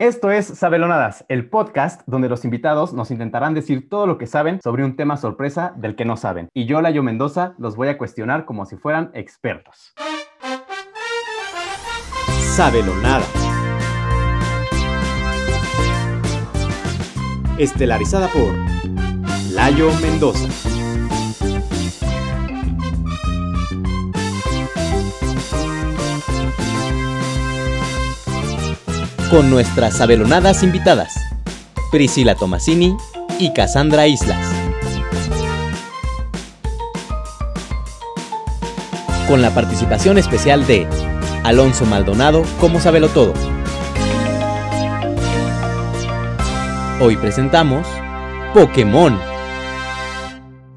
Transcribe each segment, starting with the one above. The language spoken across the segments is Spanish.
Esto es Sabelonadas, el podcast donde los invitados nos intentarán decir todo lo que saben sobre un tema sorpresa del que no saben. Y yo, Layo Mendoza, los voy a cuestionar como si fueran expertos. Sabelonadas. Estelarizada por Layo Mendoza. Con nuestras sabelonadas invitadas, Priscila Tomasini y Cassandra Islas. Con la participación especial de Alonso Maldonado como Sabelo Todo. Hoy presentamos Pokémon.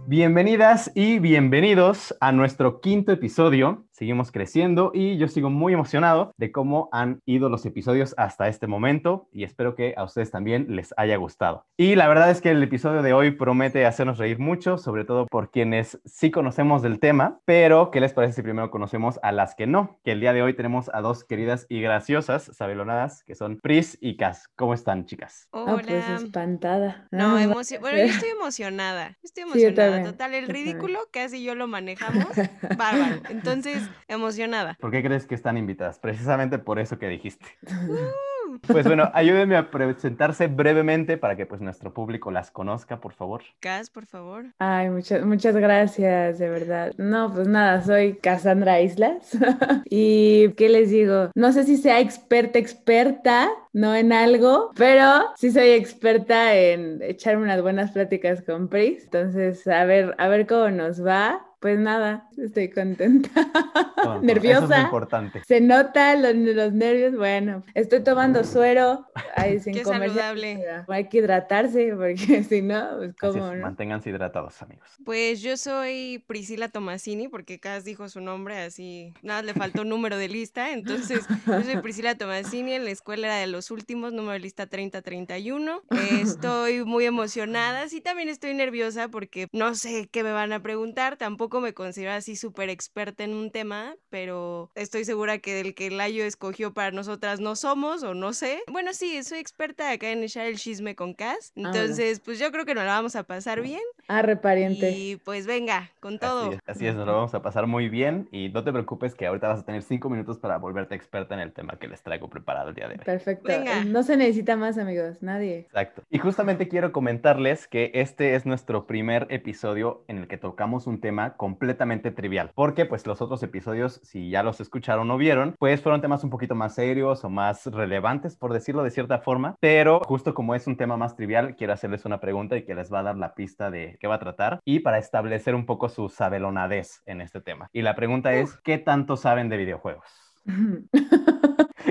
Bienvenidas y bienvenidos a nuestro quinto episodio seguimos creciendo y yo sigo muy emocionado de cómo han ido los episodios hasta este momento y espero que a ustedes también les haya gustado. Y la verdad es que el episodio de hoy promete hacernos reír mucho, sobre todo por quienes sí conocemos del tema, pero ¿qué les parece si primero conocemos a las que no? Que el día de hoy tenemos a dos queridas y graciosas sabelonadas que son Pris y Cas. ¿Cómo están, chicas? Hola. Ah, pues espantada. No, Ah, bueno, yo estoy emocionada. Estoy emocionada. también, Total, el ridículo casi yo lo manejamos. Bárbaro. Entonces, emocionada. ¿Por qué crees que están invitadas? Precisamente por eso que dijiste. Pues bueno, ayúdenme a presentarse brevemente para que pues nuestro público las conozca, por favor. Cas, por favor. Ay, muchas, muchas gracias, de verdad. No, pues nada, soy Cassandra Islas. y, ¿qué les digo? No sé si sea experta, experta, no en algo, pero sí soy experta en echarme unas buenas pláticas con Pris. Entonces, a ver, a ver cómo nos va. Pues nada, estoy contenta. Tonto, Eso es Nerviosa. importante. Se nota los, los nervios. Bueno, estoy tomando suero. Ay, sin Qué comercial, saludable. Hay que hidratarse porque si no, pues cómo es, no. manténganse hidratados, amigos. Pues yo soy Priscila Tomasini, porque Cas dijo su nombre así. Nada, le faltó número de lista. Entonces, yo soy Priscila Tomasini, en la escuela era de los últimos, número de lista 3031. Eh, estoy muy emocionada. Sí, también estoy nerviosa porque no sé qué me van a preguntar. Tampoco me considero así súper experta en un tema, pero estoy segura que del que Layo escogió para nosotras no somos, o no sé. Bueno, sí, soy experta acá en echar el chisme con Cas. bueno. Entonces, pues yo creo que nos la vamos a pasar bien. Arre, pariente. Y pues venga, con todo. Así es, así es, nos lo vamos a pasar muy bien y no te preocupes que ahorita vas a tener cinco minutos para volverte experta en el tema que les traigo preparado el día de hoy. Perfecto. Venga. No se necesita más, amigos. Nadie. Exacto. Y justamente quiero comentarles que este es nuestro primer episodio en el que tocamos un tema completamente trivial, porque pues los otros episodios, si ya los escucharon o vieron, pues fueron temas un poquito más serios o más relevantes, por decirlo de cierta forma, pero justo como es un tema más trivial, quiero hacerles una pregunta y que les va a dar la pista de qué va a tratar y para establecer un poco su sabelonadez en este tema. Y la pregunta es, ¿qué tanto saben de videojuegos?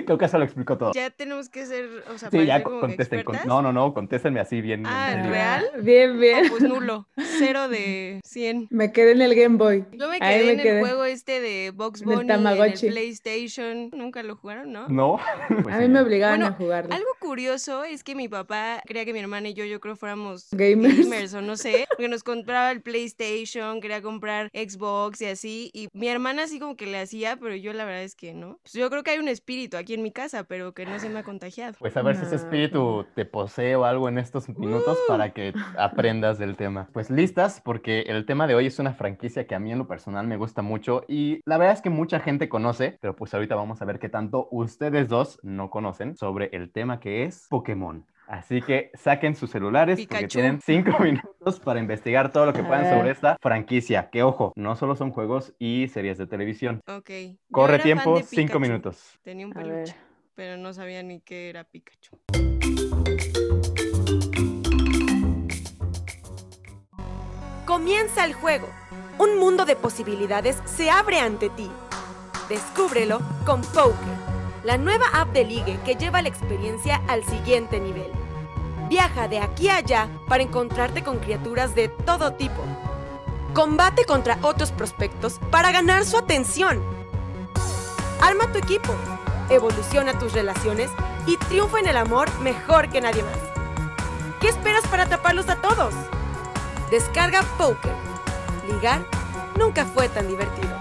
Creo que eso lo explico todo. Ya tenemos que ser, o sea, Sí, ya como contesten. con-. No, no, no, contéstenme así bien. en Ah, serio. ¿real? Bien, No, bien. pues nulo. Cero de 100. Me quedé en el Game Boy. Yo me Ahí quedé me en quedé. el juego este de Box En el Bunny, en el. PlayStation. Nunca lo jugaron, ¿no? No. Pues A mí sí, me obligaban Bueno, a jugarlo. Algo curioso es que mi papá creía que mi hermana y yo, yo creo fuéramos Gamers. gamers o no sé, porque nos compraba el PlayStation, quería comprar Xbox y así, y mi hermana así como que le hacía, pero yo la verdad es que no. Pues yo creo que hay un espíritu aquí en mi casa, pero que no se me ha contagiado. Pues a ver si ese espíritu te posee o algo en estos minutos para que aprendas del tema. Pues listas, porque el tema de hoy es una franquicia que a mí en lo personal me gusta mucho y la verdad es que mucha gente conoce, pero pues ahorita vamos a ver qué tanto ustedes dos no conocen sobre el tema que es Pokémon. Así que saquen sus celulares porque tienen cinco minutos para investigar todo lo que puedan sobre esta franquicia. Que ojo, no solo son juegos y series de televisión. Ok. Corre tiempo, cinco minutos. Tenía un peluche, pero no sabía ni qué era Pikachu. Comienza el juego. Un mundo de posibilidades se abre ante ti. Descúbrelo con Poker, la nueva app de ligue que lleva la experiencia al siguiente nivel. Viaja de aquí a allá para encontrarte con criaturas de todo tipo. Combate contra otros prospectos para ganar su atención. Arma tu equipo, evoluciona tus relaciones y triunfa en el amor mejor que nadie más. ¿Qué esperas para atraparlos a todos? Descarga Poker. Ligar nunca fue tan divertido.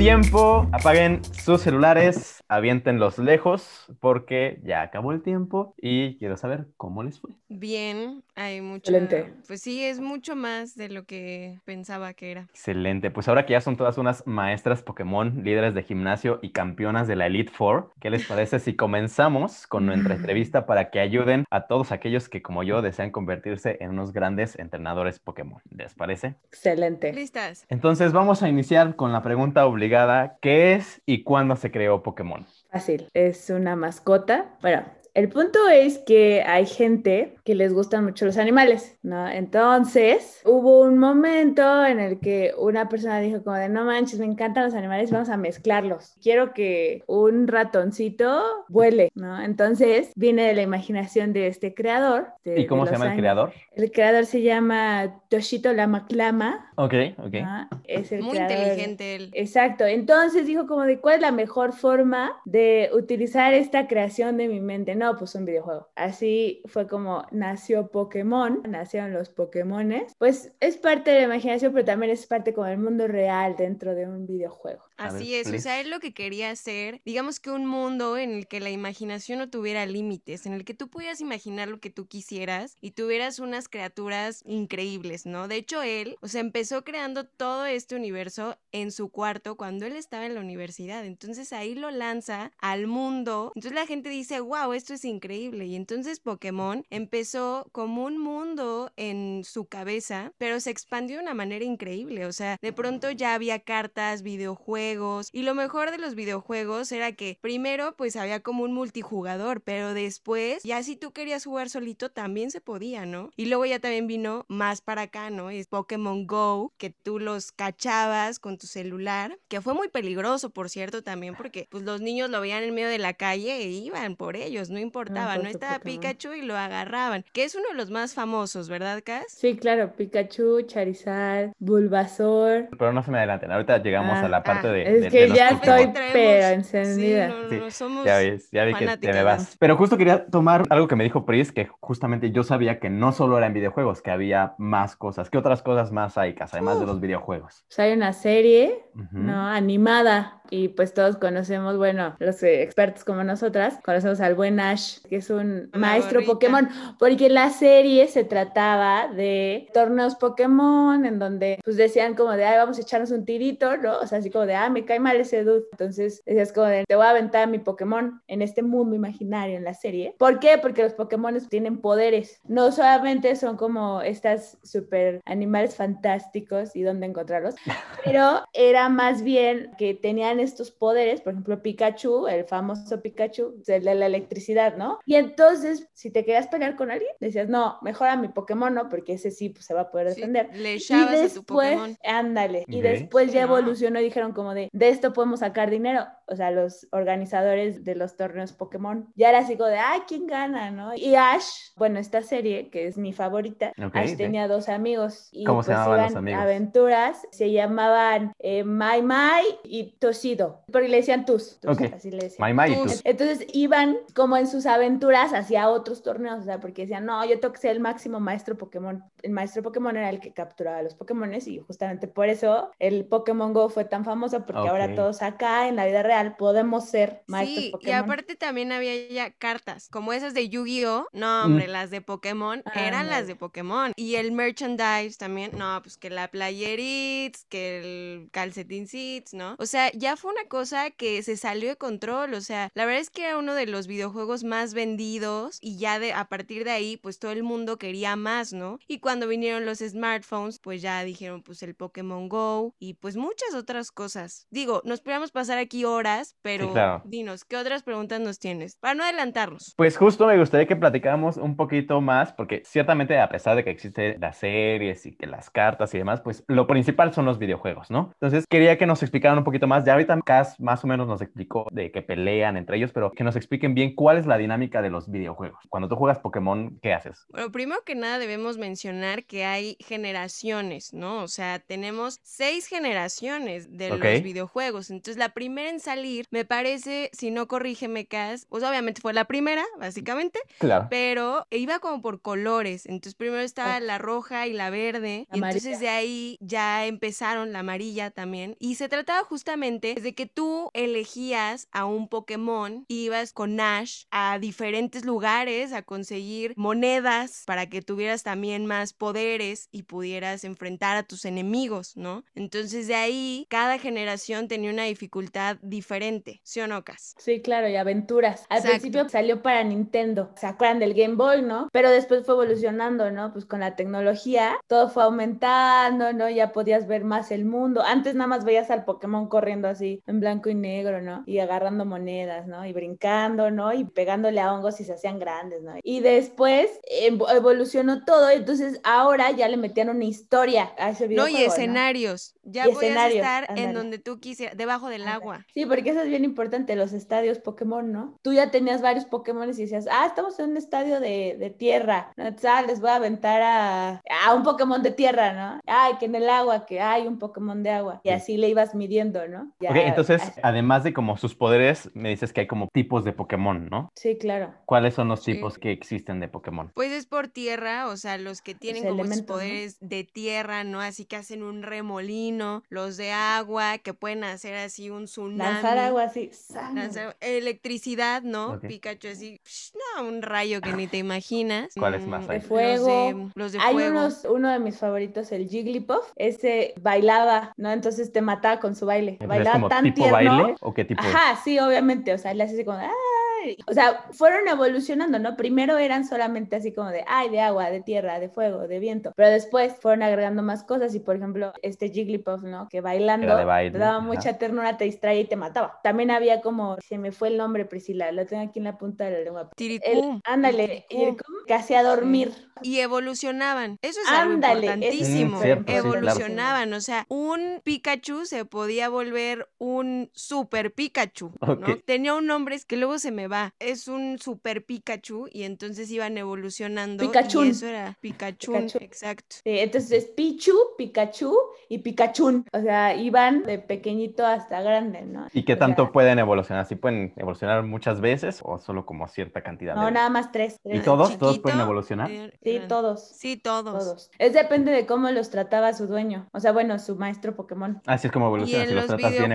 tiempo. Apaguen sus celulares, aviéntenlos lejos porque ya acabó el tiempo y quiero saber cómo les fue. Bien, hay mucho. Excelente. Pues sí, es mucho más de lo que pensaba que era. Excelente. Pues ahora que ya son todas unas maestras Pokémon, líderes de gimnasio y campeonas de la Elite Four, ¿qué les parece si comenzamos con nuestra entrevista para que ayuden a todos aquellos que como yo desean convertirse en unos grandes entrenadores Pokémon? ¿Les parece? Excelente. ¿Listas? Entonces vamos a iniciar con la pregunta obligada, ¿qué es y cuándo se creó Pokémon? Fácil. Es una mascota. Bueno, el punto es que hay gente que les gustan mucho los animales, ¿no? Entonces, hubo un momento en el que una persona dijo como de, no manches, me encantan los animales, vamos a mezclarlos. Quiero que un ratoncito vuele, ¿no? Entonces, viene de la imaginación de este creador. de- ¿Y cómo se llama el años. creador? El creador se llama Toshito Lamaklama. Ok, ok. ¿no? Es el Muy creador- inteligente él. Exacto. Entonces dijo como de cuál es la mejor forma de utilizar esta creación de mi mente. No, pues un videojuego. Así fue como nació Pokémon, nacieron los Pokémones. Pues es parte de la imaginación, pero también es parte como del mundo real dentro de un videojuego. A Así ver, es, o please. sea, él lo que quería hacer, digamos que un mundo en el que la imaginación no tuviera límites, en el que tú pudieras imaginar lo que tú quisieras y tuvieras unas criaturas increíbles, ¿no? De hecho, él, o sea, empezó creando todo este universo en su cuarto cuando él estaba en la universidad, entonces ahí lo lanza al mundo, entonces la gente dice, wow, esto es increíble, y entonces Pokémon empezó como un mundo en su cabeza, pero se expandió de una manera increíble, o sea, de pronto ya había cartas, videojuegos, y lo mejor de los videojuegos era que primero pues había como un multijugador, pero después ya si tú querías jugar solito también se podía, ¿no? Y luego ya también vino más para acá, ¿no? Es Pokémon Go, que tú los cachabas con tu celular, que fue muy peligroso, por cierto, también porque pues los niños lo veían en medio de la calle e iban por ellos, no importaba, por no estaba. Pikachu y lo agarraban, que es uno de los más famosos, ¿verdad, Cas? Sí, claro, Pikachu, Charizard, Bulbasaur. Pero no se me adelanten, ahorita llegamos Ah, a la parte ah, de, Es de- que los ya estoy Traemos- pero Sí, encendida. no, no, Sí, no, somos Ya ves, ya vi que te me. Pero justo quería tomar algo que me dijo Pris, que justamente yo sabía que no solo eran videojuegos, que había más cosas. ¿Qué otras cosas más hay, Cas, además de los videojuegos? Pues hay una serie. ¿no? Animada. Y pues todos conocemos, bueno, los expertos como nosotras, conocemos al buen Ash, que es un maestro gorrita. Pokémon, porque la serie se trataba de torneos Pokémon, en donde pues decían como de, ay, vamos a echarnos un tirito, ¿no? O sea, así como de, ah, me cae mal ese dude. Entonces decías como de, te voy a aventar mi Pokémon en este mundo imaginario en la serie. ¿Por qué? Porque los Pokémon tienen poderes. No solamente son como estas super animales fantásticos y dónde encontrarlos, pero era más bien que tenían estos poderes, por ejemplo, Pikachu, el famoso Pikachu, el de la electricidad, ¿no? Y entonces, si te querías pelear con alguien, decías, no, mejor a mi Pokémon, ¿no? Porque ese sí pues, se va a poder Sí, defender. le Y echabas a tu después, Pokémon. ándale, y después ya Sí, evolucionó y dijeron como de, de esto podemos sacar dinero, o sea, los organizadores de los torneos Pokémon. Ya era así como de, ay, ¿quién gana, no? Y Ash, bueno, esta serie, que es mi favorita, Ok, Ash ok. tenía dos amigos. Y ¿Cómo se pues llamaban los amigos? aventuras, se llamaban eh, Mai Mai y Tosido, porque le decían Tus, así le decían. My My y Tus. tus. Entonces iban como en sus aventuras hacia otros torneos, o sea, porque decían, no, yo tengo que ser el máximo maestro Pokémon. El maestro Pokémon era el que capturaba a los Pokémones y justamente por eso el Pokémon Go fue tan famoso, porque ahora Ok. todos acá en la vida real podemos ser maestros Sí, y Pokémon. aparte también había ya cartas, como esas de Yu-Gi-Oh! No, hombre, Mm. las de Pokémon eran las de. Pokémon. Y el merchandise también, no, pues que la playerits, que el calcetincits, ¿no? O sea, ya fue una cosa que se salió de control, o sea, la verdad es que era uno de los videojuegos más vendidos y ya de a partir de ahí, pues todo el mundo quería más, ¿no? Y cuando vinieron los smartphones, pues ya dijeron, pues el Pokémon Go y pues muchas otras cosas. Digo, nos podríamos pasar aquí horas, pero claro. dinos, ¿qué otras preguntas nos tienes? Para no adelantarnos. Pues justo me gustaría que platicáramos un poquito más, porque ciertamente a pesar de que existen las series y que las cartas y demás, pues lo principal son los videojuegos, ¿no? Entonces quería que nos explicaran un poquito más. Ya ahorita Cas más o menos nos explicó de que pelean entre ellos, pero que nos expliquen bien cuál es la dinámica de los videojuegos. Cuando tú juegas Pokémon, ¿qué haces? Bueno, primero que nada debemos mencionar que hay generaciones, ¿no? O sea, tenemos seis generaciones de los videojuegos. Entonces, la primera en salir, me parece, si no corrígeme, Cas, pues obviamente fue la primera, básicamente, Claro. pero iba como por colores. Entonces, primero estaba la roja y la verde. La y entonces de ahí ya empezaron la amarilla también. Y se trataba justamente diferente es de que tú elegías a un Pokémon, ibas con Ash a diferentes lugares a conseguir monedas para que tuvieras también más poderes y pudieras enfrentar a tus enemigos, ¿no? Entonces de ahí cada generación tenía una dificultad diferente, ¿sí o no, Cas? Sí, claro, y aventuras. Al Exacto. principio salió para Nintendo, ¿se acuerdan del Game Boy, no? Pero después fue evolucionando, ¿no? Pues con la tecnología, todo fue aumentando, ¿no? Ya podías ver más el mundo. Antes nada más veías al Pokémon corriendo así, en blanco y negro, ¿no? Y agarrando monedas, ¿no? Y brincando, ¿no? Y pegándole a hongos y se hacían grandes, ¿no? Y después evo- evolucionó todo, entonces ahora ya le metían una historia a ese No, videojuego, y escenarios. Ya Y podías escenarios, estar en donde tú quisieras, debajo del agua. Sí, porque eso es bien importante, los estadios Pokémon, ¿no? Tú ya tenías varios Pokémon y decías, ah, estamos en un estadio de, de tierra, ¿no? Ah, les voy a aventar a, a un Pokémon de tierra, ¿no? Ay, que en el agua, que hay un Pokémon de agua. Y Sí. así le ibas midiendo, ¿no? Ya, Ok, entonces, además de como sus poderes, me dices que hay como tipos de Pokémon, ¿no? Sí, claro. ¿Cuáles son los Sí. tipos que existen de Pokémon? Pues es por tierra, o sea, los que tienen como ¿no? poderes de tierra, ¿no? Así que hacen un remolino, los de agua, que pueden hacer así un tsunami. Lanzar agua así. lanzar electricidad, ¿no? Pikachu así, psh, no, un rayo que ni te imaginas. ¿Cuáles más Mm, hay? De fuego. Los de, los de Hay fuego. unos, uno de mis favoritos, el Jigglypuff, ese bailaba, ¿no? Entonces te mataba con su baile. ¿Es Bailaba como tan tipo tierno. baile o qué tipo? Ajá, sí, obviamente, o sea, le hace así como, ¡ay! O sea, fueron evolucionando, ¿no? Primero eran solamente así como de, ay, de agua, de tierra, de fuego, de viento, pero después fueron agregando más cosas y, por ejemplo, este Jigglypuff, ¿no? Que bailando, Era de baile, te daba ajá. mucha ternura, te distraía y te mataba. También había como, se me fue el nombre, Priscila, lo tengo aquí en la punta de la lengua. El, Tiricú. ándale, Tiricú. Ircum, que hacía dormir. Y evolucionaban. Eso es algo Ándale, es importantísimo. Cierto, sí, claro. evolucionaban. O sea, un Pikachu se podía volver un super Pikachu. ¿no? Tenía un nombre es que luego se me va. Es un super Pikachu. Y entonces iban evolucionando. Pikachún. Y eso era Pikachu. Exacto. Sí, entonces es Pichu, Pikachu y Pikachun. O sea, iban de pequeñito hasta grande, ¿no? ¿Y qué O sea, tanto pueden evolucionar? ¿Sí pueden evolucionar muchas veces o solo como cierta cantidad? No, de nada más tres. ¿Y tres. todos? ¿Todos Chiquito, pueden evolucionar? eh, Sí, gran- todos. Sí, todos. Todos. Es depende de cómo los trataba su dueño. O sea, bueno, su maestro Pokémon. Así es como evolucionan. en Si los los tratas bien,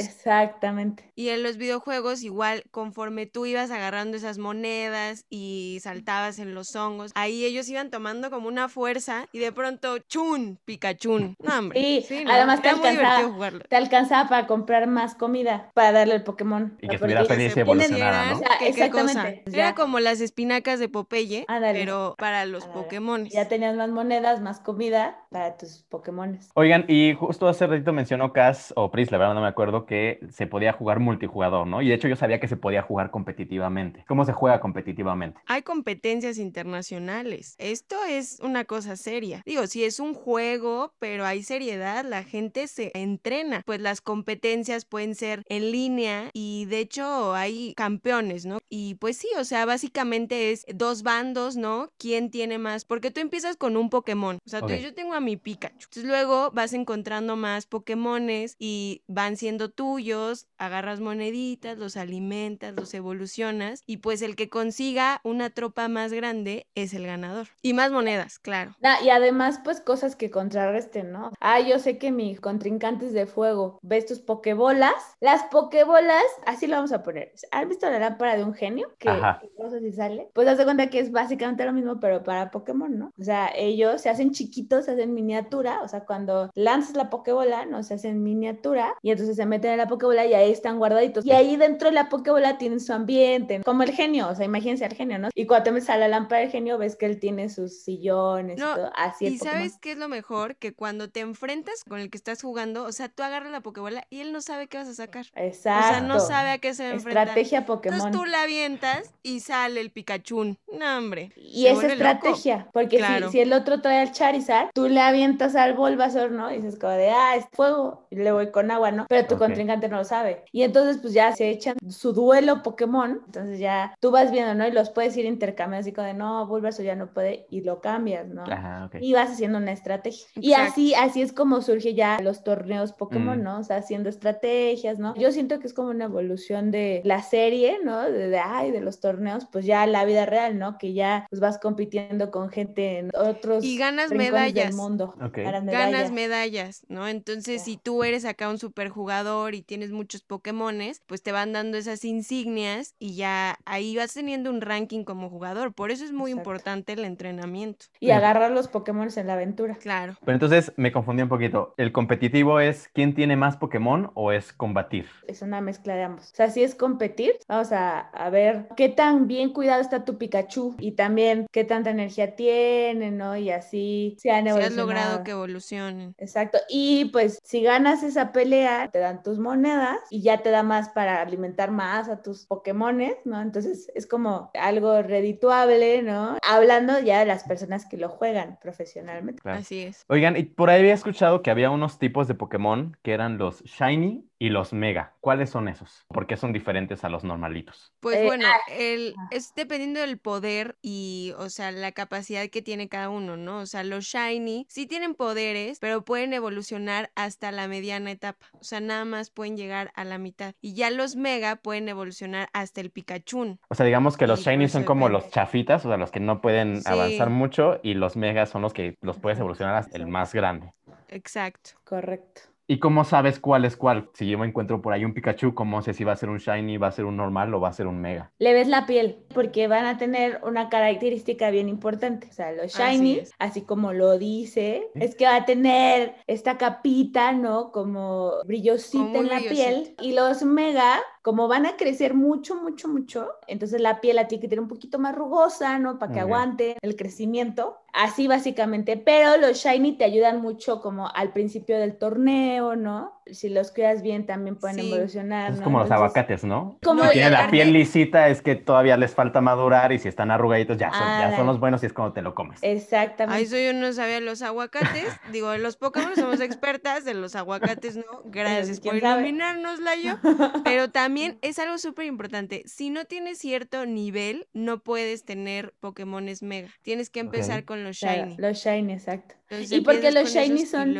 Exactamente. Y en los videojuegos, igual, conforme tú ibas agarrando esas monedas y saltabas en los hongos, ahí ellos iban tomando como una fuerza y de pronto, ¡chun! Pikachu. No, hombre. Sí, ¿no? además te Era alcanzaba. Te alcanzaba para comprar más comida para darle al Pokémon. Y que estuviera feliz y evolucionara, ¿no? O sea, exactamente. Era como las espinacas de Popeye, Ándale. pero para los Ándale. Pokémon. Ya tenías más monedas, más comida para tus Pokémones. Oigan, y justo hace ratito mencionó Cass o Pris, la verdad no me acuerdo, que se podía jugar multijugador, ¿no? Y de hecho yo sabía que se podía jugar competitivamente. ¿Cómo se juega competitivamente? Hay competencias internacionales. Esto es una cosa seria. Digo, si es un juego, pero hay seriedad, la gente se entrena. Pues las competencias pueden ser en línea y de hecho hay campeones, ¿no? Y pues sí, o sea, básicamente es dos bandos, ¿no? ¿Quién tiene más? Porque tú empiezas con un Pokémon. O sea, tú- Ok. yo tengo a mi Pikachu. Entonces luego vas encontrando más Pokémones y van siendo tuyos, agarras moneditas, los alimentas, los evolucionas y pues el que consiga una tropa más grande es el ganador. Y más monedas, claro. Ah, y además, pues cosas que contrarresten, ¿no? Ah, yo sé que mis contrincantes de fuego, ves tus pokebolas. Las pokebolas, así lo vamos a poner. ¿Han visto la lámpara de un genio? Que, Ajá. que cosas y sale. Pues haz de cuenta que es básicamente lo mismo, pero para Pokémon, ¿no? O sea, ellos se hacen chiquitos, se hacen miniatura. O sea, cuando lanzas la pokebola, ¿no? Se hacen miniatura y entonces se meten en la pokebola y ahí están guardaditos. Y ahí dentro de la pokebola tienen su ambiente, como el genio. O sea, imagínense al genio, ¿no? Y cuando te metes a la lámpara del genio, ves que él tiene sus sillones No, y todo. Así Y sabes qué es lo mejor? Que cuando te enfrentas con el que estás jugando, o sea, tú agarras la Pokébola y él no sabe qué vas a sacar. Exacto. O sea, no sabe a qué se va a enfrentar. Estrategia Pokémon. Entonces tú la avientas y sale el Pikachu. No, hombre. Y se es vuelve loco. Estrategia, porque Claro. si, si el otro trae al Charizard, tú le avientas al Bulbasaur, ¿no? Y dices como de, ah, es fuego, y le voy con agua, ¿no? Pero tu Ok. contrincante no lo sabe. Y entonces pues ya se echan su duelo Pokémon, entonces ya tú vas viendo, ¿no? Y los puedes ir intercambiando así como de, no, Bulbasaur ya no puede, y lo cambias, ¿no? Ajá, ok. Y vas haciendo una estrategia. Y Exacto. así, así es como surge ya los torneos Pokémon, Mm. ¿no? O sea, haciendo estrategias, ¿no? Yo siento que es como una evolución de la serie, ¿no? De, de, ay, de los torneos, pues ya la vida real, ¿no? Que ya pues vas compitiendo con gente en otros Y ganas medallas. del mundo. Ok. Ganas ganas medallas. medallas, ¿no? Entonces, si tú eres acá un superjugador y tienes muchos Pokémones, pues te van dando esas insignias y ya ahí vas teniendo un ranking como jugador. Por eso es muy Exacto. importante el entrenamiento. Y agarrar los Pokémon en la aventura. Claro. Pero entonces me confundí un poquito. ¿El competitivo es quién tiene más Pokémon o es combatir? Es una mezcla de ambos. O sea, si es competir, vamos a, a ver qué tan bien cuidado está tu Pikachu y también qué tanta energía tiene, ¿no? Y así se han Si has evolucionado. logrado que evolucionen. Exacto. Y pues si ganas esa pelea, te dan tus monedas y ya te da más para alimentar más a tus Pokémones, ¿no? Entonces es como algo redituable, ¿no? Hablando ya de las personas que lo juegan profesionalmente. Claro. Así es. Oigan, y por ahí había escuchado que había unos tipos de Pokémon que eran los Shiny y los Mega. ¿Cuáles son esos? ¿Por qué son diferentes a los normalitos? Pues Eh, bueno, ah, el, ah. es dependiendo del poder y, o sea, la capacidad que tiene cada uno, ¿no? O sea, los Shiny sí tienen poderes, pero pueden evolucionar hasta la mediana etapa. O sea, nada más pueden llegar a la mitad. Y ya los Mega pueden evolucionar hasta el Pikachu. O sea, digamos que los Y Shiny eso son como los chafitas, o sea, los que no pueden Sí. avanzar mucho, y los Mega son los que los puedes evolucionar hasta el más grande. Exacto. Correcto. ¿Y cómo sabes cuál es cuál? Si yo me encuentro por ahí un Pikachu, ¿cómo sé si va a ser un Shiny, va a ser un normal o va a ser un Mega? Le ves la piel, porque van a tener una característica bien importante. O sea, los shiny, así, como lo dice, es que va a tener esta capita, ¿no? Como brillosita Como en la piel. Y los mega, como van a crecer mucho, mucho, mucho, entonces la piel a ti que tiene un poquito más rugosa, ¿no? Para que aguante el crecimiento. Así básicamente, pero los shiny te ayudan mucho como al principio del torneo, ¿no? Si los cuidas bien también pueden Sí. evolucionar. Es ¿no? como los Entonces- aguacates, ¿no? Como si tienen la piel lisita es que todavía les falta madurar y si están arrugaditos ya son, ya son los buenos y es cuando te lo comes. Exactamente. A eso yo no sabía los aguacates. Digo, de los Pokémon somos expertas, de los aguacates no. Gracias por iluminarnos, Layo. Pero también es algo súper importante. Si no tienes cierto nivel, no puedes tener Pokémones Mega. Tienes que empezar con los Claro, Shiny. los shiny, exacto. Entonces, y porque los shiny son-.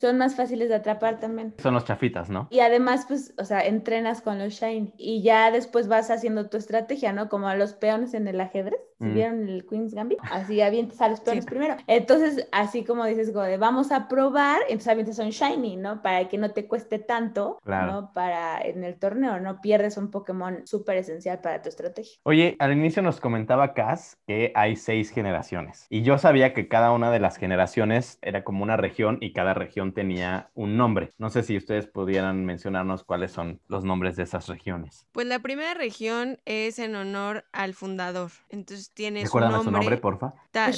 Son más fáciles de atrapar también. Son los chafitas, ¿no? Y además, pues, o sea, entrenas con los shiny. Y ya después vas haciendo tu estrategia, ¿no? Como a los peones en el ajedrez. Si Mm. vieron el Queen's Gambit, así avientas a los peones primero. Entonces, así como dices, como de vamos a probar, entonces avientas un shiny, ¿no? Para que no te cueste tanto, Claro. ¿no? Para en el torneo, no pierdes un Pokémon súper esencial para tu estrategia. Oye, al inicio nos comentaba Cass que hay seis generaciones. Y yo sabía que cada una de las generaciones era como una región y cada región tenía un nombre. No sé si ustedes pudieran mencionarnos cuáles son los nombres de esas regiones. Pues la primera región es en honor al fundador. Entonces tiene su nombre. su nombre, porfa. Ta-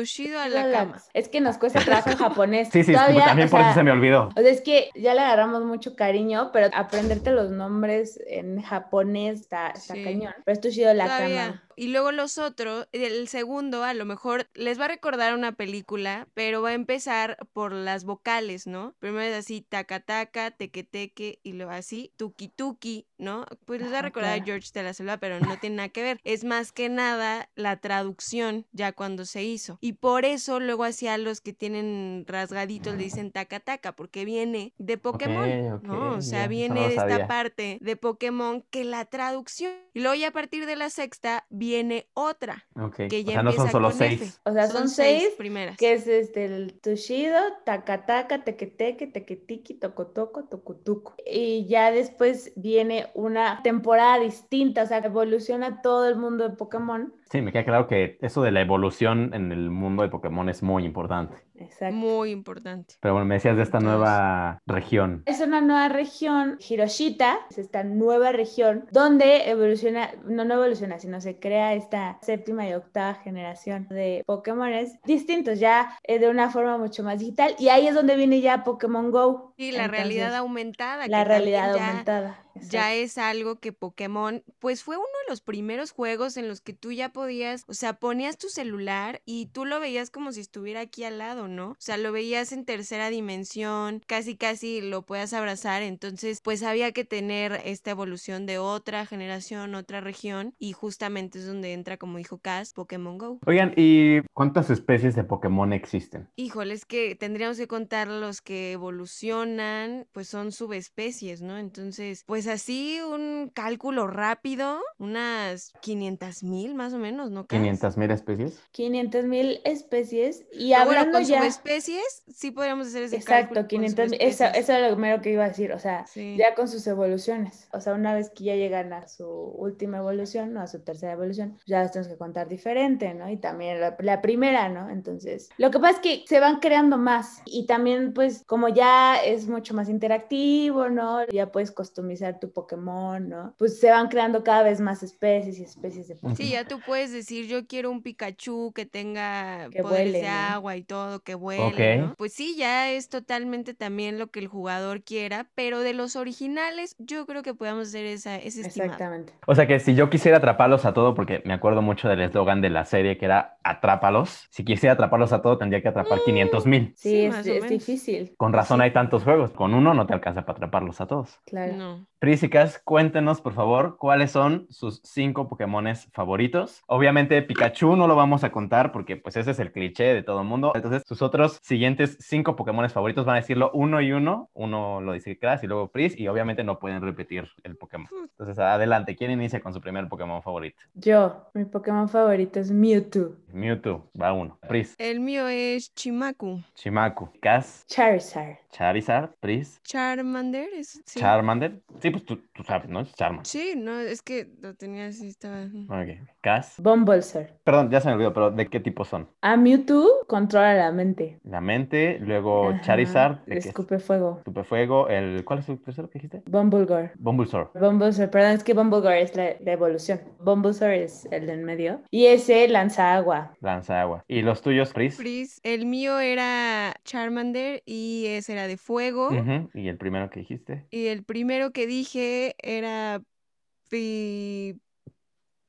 Tushido Tushido Hola, Alakama. Es que nos cuesta trabajo japonés. Sí, sí, Todavía, también por eso se me olvidó. O sea, es que ya le agarramos mucho cariño, pero aprenderte los nombres en japonés está, está Sí. cañón. Pero esto ha sido la Todavía. cama. Y luego los otros, el segundo a lo mejor les va a recordar una película, pero va a empezar por las vocales, ¿no? Primero es así, taca taca, teque teque, y luego así, tuki tuki, ¿no? Pues les va a recordar a. George de la Selva, pero no tiene nada que ver. Es más que nada la traducción ya cuando se hizo. Y por eso luego hacia los que tienen rasgaditos le dicen taca taca, porque viene de Pokémon, ok, ¿no? O sea, viene no de esta parte de Pokémon que la traducción. Y luego ya a partir de la sexta viene otra, Ok. que O ya sea, no son solo seis. F. O sea, son, seis, primeras. que es este el Tushido, Takataka, Tequeteque, Tequetiki, Tocotoco, Tocutuco. Y ya después viene una temporada distinta, o sea, evoluciona todo el mundo de Pokémon. Sí, me queda claro que eso de la evolución en el mundo de Pokémon es muy importante. Exacto. Muy importante. Pero bueno, me decías de esta Entonces- nueva región. Es una nueva región, Hiroshita, es esta nueva región donde evoluciona, no, no evoluciona, sino se crea esta séptima y octava generación de Pokémones distintos, ya eh, de una forma mucho más digital. Y ahí es donde viene ya Pokémon Go. Y la realidad aumentada. que La realidad ya- aumentada. Ya es algo que Pokémon, pues fue uno de los primeros juegos en los que tú ya podías, o sea, ponías tu celular y tú lo veías como si estuviera aquí al lado, ¿no? O sea, lo veías en tercera dimensión, casi casi lo puedas abrazar, entonces pues había que tener esta evolución de otra generación, otra región y justamente es donde entra, como dijo Cass, Pokémon Go. Oigan, ¿y cuántas especies de Pokémon existen? Híjole, es que tendríamos que contar los que evolucionan, pues son subespecies, ¿no? Entonces, pues así un cálculo rápido, unas 500 mil más o menos, ¿no? Cas? 500 mil especies. 500 mil especies y bueno, hablando ya... subespecies sí podríamos hacer ese. Exacto, con 500 mil, eso, eso era lo primero que iba a decir, o sea, Sí. ya con sus evoluciones, o sea, una vez que ya llegan a su última evolución, ¿no? A su tercera evolución, ya las tenemos que contar diferente, ¿no? Y también la, la primera, ¿no? Entonces, lo que pasa es que se van creando más y también, pues, como ya es mucho más interactivo, ¿no? Ya puedes customizar tu Pokémon, ¿no? Pues se van creando cada vez más especies y especies de Pokémon. Sí, ya tú puedes decir, yo quiero un Pikachu que tenga Que poderes de ¿no? agua y todo, que vuele, Ok. ¿no? Pues sí, ya es totalmente también lo que el jugador quiera, pero de los originales yo creo que podemos hacer esa, ese estimado. Exactamente. O sea que si yo quisiera atraparlos a todo, porque me acuerdo mucho del eslogan de la serie que era atrápalos, si quisiera atraparlos a todo tendría que atrapar 500 mil. Sí, Sí, es, difícil, Con razón hay tantos juegos, con uno no te alcanza para atraparlos a todos. claro. No. Prísicas, cuéntenos por favor cuáles son sus cinco Pokémones favoritos. Obviamente Pikachu no lo vamos a contar porque pues ese es el cliché de todo el mundo. Entonces sus otros siguientes cinco Pokémones favoritos van a decirlo uno y uno. Uno lo dice Crash y luego Pris y obviamente no pueden repetir el Pokémon. Entonces adelante, ¿quién inicia con su primer Pokémon favorito? Yo, mi Pokémon favorito es Mewtwo, Mewtwo, va uno. Pris, El mío es Chimaku. Chimaku, Cass, Charizard. Charizard, Pris, Charmander es. Sí. Charmander. Sí, pues tú, tú sabes, ¿no? Es Charmander. Sí, no, es que lo tenía así, estaba. Ok, Cass. Bulbasaur. Perdón, ya se me olvidó, pero ¿de qué tipo son? A Mewtwo controla la mente. La mente, luego Ajá, Charizard, escupe fuego. Escupe fuego, el... ¿Cuál es el tercero que dijiste? Bumblegore. Bulbasaur. Bulbasaur, perdón, es que Bumblegore es la, la evolución. Bulbasaur es el de en medio. Y ese lanza agua. Lanza agua. ¿Y los tuyos, Pris? Pris, el mío era Charmander y ese era de fuego. ¿Y el primero que dijiste? Y el primero que dije era. Pi-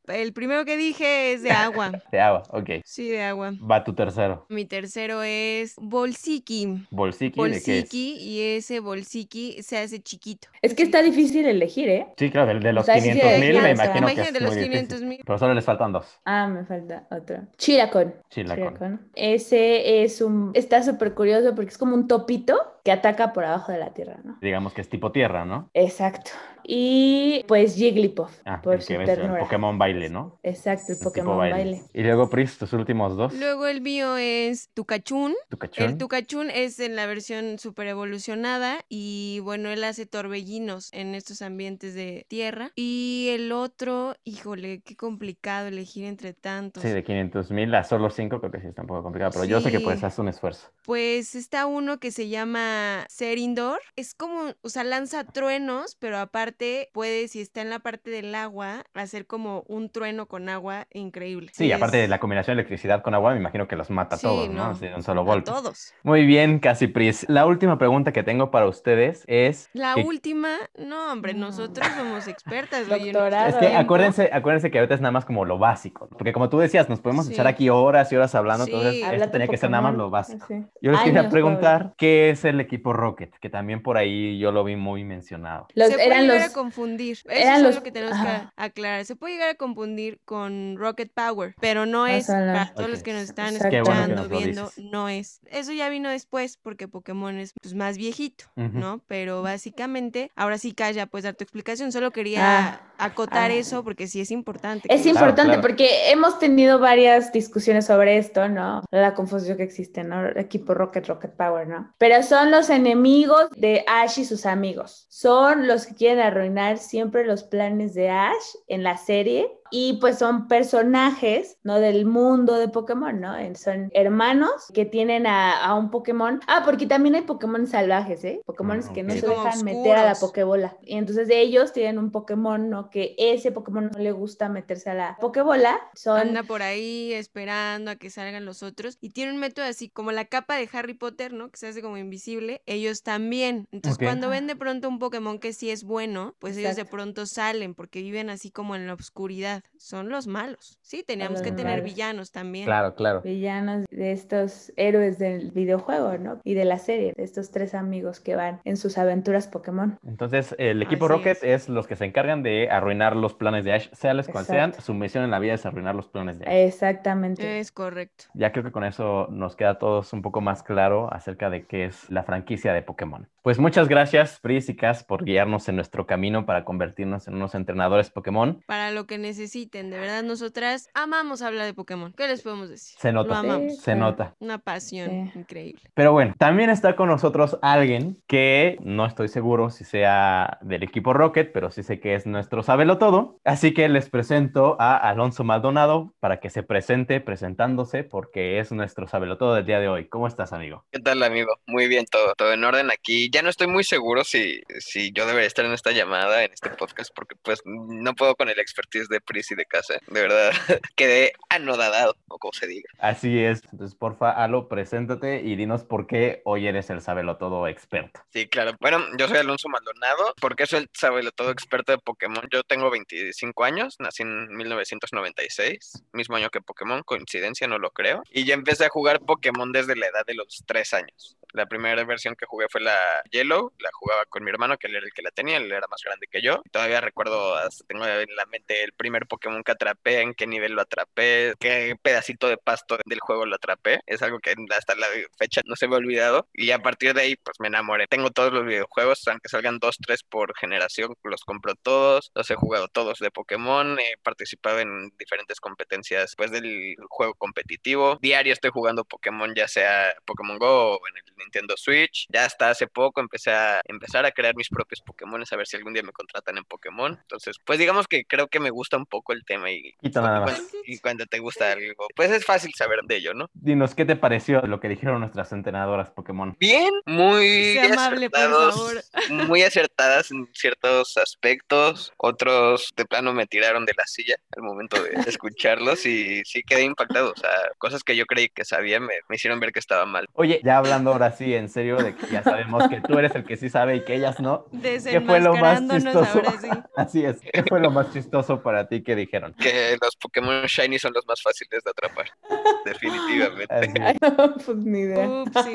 El primero que dije es de agua. De agua, ok. Sí, de agua. Va tu tercero. Mi tercero es Bolsiki. Bolsiki, ¿de qué es? Bolsiki y ese Bolsiki se hace chiquito. Es que está difícil elegir, ¿eh? Sí, claro, de los O sea, sí, 500 mil me imagino que es los muy 500 difícil. mil. Pero solo les faltan dos. Ah, me falta otro. Chiracon. Chilacón. Ese es un. Está súper curioso porque es como un topito que ataca por abajo de la tierra, ¿no? Digamos que es tipo tierra, ¿no? Exacto. Y pues Jigglypuff, Ah, por el su que ves, el. Pokémon baile, ¿no? Exacto, el Pokémon baile. Y luego, Pris, tus últimos dos. Luego el mío es Tukachun. Tu cachón. El Tukachun es en la versión super evolucionada y bueno, él hace torbellinos en estos ambientes de tierra. Y el otro, híjole, qué complicado elegir entre tantos. Sí, de 500 mil a solo cinco creo que sí está un poco complicado, pero yo sé que puedes Sí. hacer un esfuerzo. Pues está uno que se llama Serindor. Es como, o sea, lanza truenos, pero aparte puede, si está en la parte del agua, hacer como un trueno con agua increíble. Sí, aparte de la combinación de electricidad con agua, me imagino que los mata a Sí, todos, ¿no? no, Así de un solo a golpe. todos. Muy bien, Casi Pris. La última pregunta que tengo para ustedes es... La que- última, no, hombre, No. nosotros somos expertas. Doctorado. Es que tiempo- acuérdense, acuérdense que ahorita es nada más como lo básico, porque como tú decías, nos podemos Sí. echar aquí horas y horas hablando, Sí. entonces esto tenía que ser nada más lo básico. Yo les quería Años, preguntar qué es el equipo Rocket, que también por ahí yo lo vi muy mencionado. Los, se puede eran llegar los. a confundir. Eso eran es los- algo que tenemos que aclarar. Se puede llegar a confundir con Rocket Power, pero no es para todos los que nos están Exacto. Bueno escuchando, lo viendo, no es. Eso ya vino después porque Pokémon es pues, más viejito. ¿no? Pero básicamente, ahora sí, Calla, pues dar tu explicación. Solo quería Ah, acotar ah. eso porque sí es importante. Es que- Claro, importante claro. porque hemos tenido varias discusiones sobre esto, ¿no? La confusión que existe, ¿no? Equipo Rocket, Rocket Power, ¿no? Pero son los enemigos de Ash y sus amigos. Son los que quieren arruinar siempre los planes de Ash en la serie. Y pues son personajes, ¿no? Del mundo de Pokémon, ¿no? Son hermanos que tienen a, a un Pokémon. Ah, porque también hay Pokémon salvajes, ¿eh? Pokémon Ah, que no se dejan meter a la. Pokébola. Y entonces ellos tienen un Pokémon, ¿no? Que ese Pokémon no le gusta meterse a la Pokébola. Son Anda por ahí esperando a que salgan los otros y tiene un método así como la capa de Harry Potter, ¿no? Que se hace como invisible. Ellos también. Entonces cuando ven de pronto un Pokémon que sí es bueno, pues ellos de pronto salen porque viven así como en la oscuridad. Realidad, son los malos. Sí, teníamos que tener malos. villanos también. Claro, claro. Villanos de estos héroes del videojuego, ¿no? Y de la serie, de estos tres amigos que van en sus aventuras Pokémon. Entonces, el equipo Así Rocket es. es. los que se encargan de arruinar los planes de Ash, sea les cual sean, su misión en la vida es arruinar los planes de Ash. Exactamente. Es correcto. Ya creo que con eso nos queda a todos un poco más claro acerca de qué es la franquicia de Pokémon. Pues muchas gracias, Pris y Cas, por guiarnos en nuestro camino para convertirnos en unos entrenadores Pokémon. Para lo que necesiten, de verdad, nosotras amamos hablar de Pokémon. ¿Qué les podemos decir? Se nota. Lo amamos. Sí, Se nota. Una pasión Sí. increíble. Pero bueno, también está con nosotros alguien que no estoy seguro si sea del equipo Rocket, pero sí sé que es nuestro sabelo todo. Así que les presento a Alonso Maldonado para que se presente presentándose porque es nuestro sabelo todo del día de hoy. ¿Cómo estás, amigo? ¿Qué tal, amigo? Muy bien, todo, todo en orden aquí. Ya no estoy muy seguro si, si yo debería estar en esta llamada, en este podcast, porque pues no puedo con el expertise de Pris y de casa. De verdad, quedé anodadado, o como se diga. Así es. Entonces, porfa, Alo, preséntate y dinos por qué hoy eres el sabelo todo experto. Sí, claro. Bueno, yo soy Alonso Maldonado, porque soy el sabelo todo experto de Pokémon. Yo tengo 25 años, nací en 1996, mismo año que Pokémon, coincidencia, no lo creo. Y ya empecé a jugar Pokémon desde la edad de los 3 años. La primera versión que jugué fue la Yellow, la jugaba con mi hermano, que él era el que la tenía, él era más grande que yo. Todavía recuerdo, hasta tengo en la mente el primer Pokémon que atrapé, en qué nivel lo atrapé, qué pedacito de pasto del juego lo atrapé. Es algo que hasta la fecha no se me ha olvidado. Y a partir de ahí, pues me enamoré. Tengo todos los videojuegos, aunque salgan dos, tres por generación, los compro todos. Los he jugado todos de Pokémon. He participado en diferentes competencias, pues del juego competitivo. Diario estoy jugando Pokémon, ya sea Pokémon Go o en el Nintendo Switch. Ya hasta hace poco empecé a empezar a crear mis propios Pokémon, a ver si algún día me contratan en Pokémon. Entonces, pues digamos que creo que me gusta un poco el tema y, nada más. cuando, y cuando te gusta algo, pues es fácil saber de ello, ¿no? Dinos, ¿qué te pareció lo que dijeron nuestras entrenadoras Pokémon? Bien, muy Sea amable, por favor. muy acertadas en ciertos aspectos. Otros de plano me tiraron de la silla al momento de escucharlos y sí quedé impactado. O sea, cosas que yo creí que sabía me, me hicieron ver que estaba mal. Oye, ya hablando ahora sí, en serio, de que ya sabemos que tú eres el que sí sabe y que ellas no. ¿Qué fue lo más chistoso? ahora sí. Así es. ¿Qué fue lo más chistoso para ti que dijeron? Que los Pokémon Shiny son los más fáciles de atrapar. Definitivamente. Así. Ay, no, pues ni idea. Ups, sí.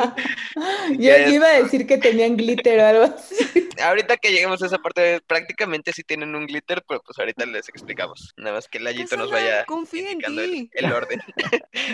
Yo, iba a decir que tenían glitter o algo así. Ahorita que lleguemos a esa parte, prácticamente sí tienen un glitter, pero pues ahorita les explicamos. Nada más que el Layito nos vaya confía en indicando el, ti. el orden.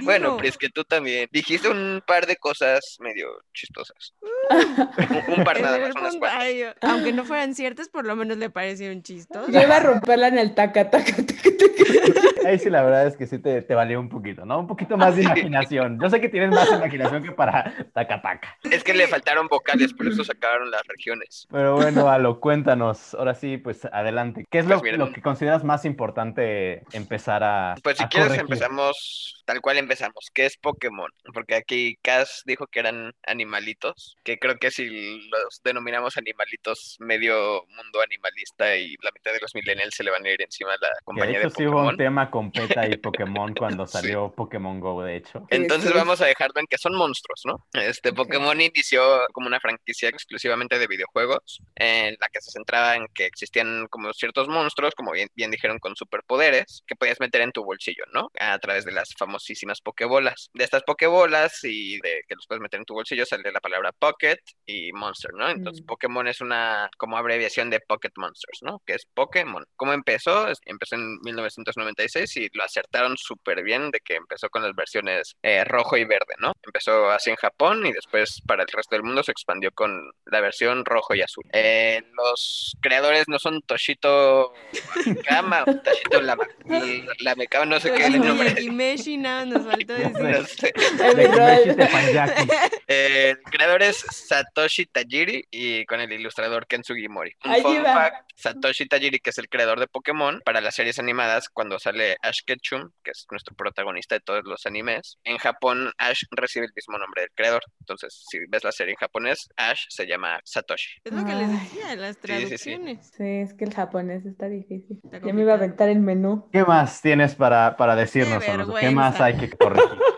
Bueno, pero es que tú también dijiste un par de cosas medio chistosas. Un, un par nada más, unas ay, aunque no fueran ciertas, por lo menos le parecieron chistosas. Yo iba a romperla en el taca, taca, taca, taca. Ahí sí la verdad es que sí te, te valió un poquito, ¿no? Un poquito más de imaginación. Yo sé que tienes más imaginación que para taca taca. Es que le faltaron vocales, por eso se acabaron las regiones. Pero bueno, Alo, cuéntanos. Ahora sí, pues adelante. ¿Qué es lo, Pues miren. lo que consideras más importante empezar a. Pues si a quieres corregir? empezamos tal cual empezamos. ¿Qué es Pokémon? Porque aquí Cass dijo que eran animalitos, que creo que si los denominamos animalitos, medio mundo animalista y la mitad de los millennials se le van a ir encima a la de compañía de sí hubo Pokémon. un tema con PETA y Pokémon cuando Sí. salió Pokémon Go, de hecho. Entonces Sí, sí. vamos a dejarlo en que son monstruos, ¿no? Este Pokémon inició como una franquicia exclusivamente de videojuegos, en la que se centraba en que existían como ciertos monstruos, como bien, bien dijeron, con superpoderes, que podías meter en tu bolsillo, ¿no? A través de las famosísimas Pokébolas. De estas Pokébolas y de que los puedes meter en tu bolsillo sale la palabra Pocket y Monster, ¿no? Entonces Mm. Pokémon es una como abreviación de Pocket Monsters, ¿no? Que es Pokémon. ¿Cómo empezó? Empezó en 1996 y lo acertaron súper bien de que empezó con las versiones eh, rojo y verde, ¿no? Empezó así en Japón y después para el resto del mundo se expandió con la versión rojo y azul. Eh, los creadores no son Toshito Kama o Toshito Lama, Lamekama, no sé qué es el nombre. Yakimeshi, nada, nos faltó decir. No sé. Eh, el creador es Satoshi Tajiri y con el ilustrador Ken Sugimori. Un Ahí fun va. fact, Satoshi Tajiri, que es el creador de Pokémon, para las series animadas, cuando sale Ash Ketchum, que es nuestro protagonista de todos los animes, en Japón Ash recibe el mismo nombre del creador. Entonces, si ves la serie en japonés, Ash se llama Satoshi. Es lo que les decía, las Sí, sí, sí. traducciones. Sí, es que el japonés está difícil. Está Ya me iba a aventar el menú. ¿Qué más tienes para, para decirnos, Qué más hay que corregir?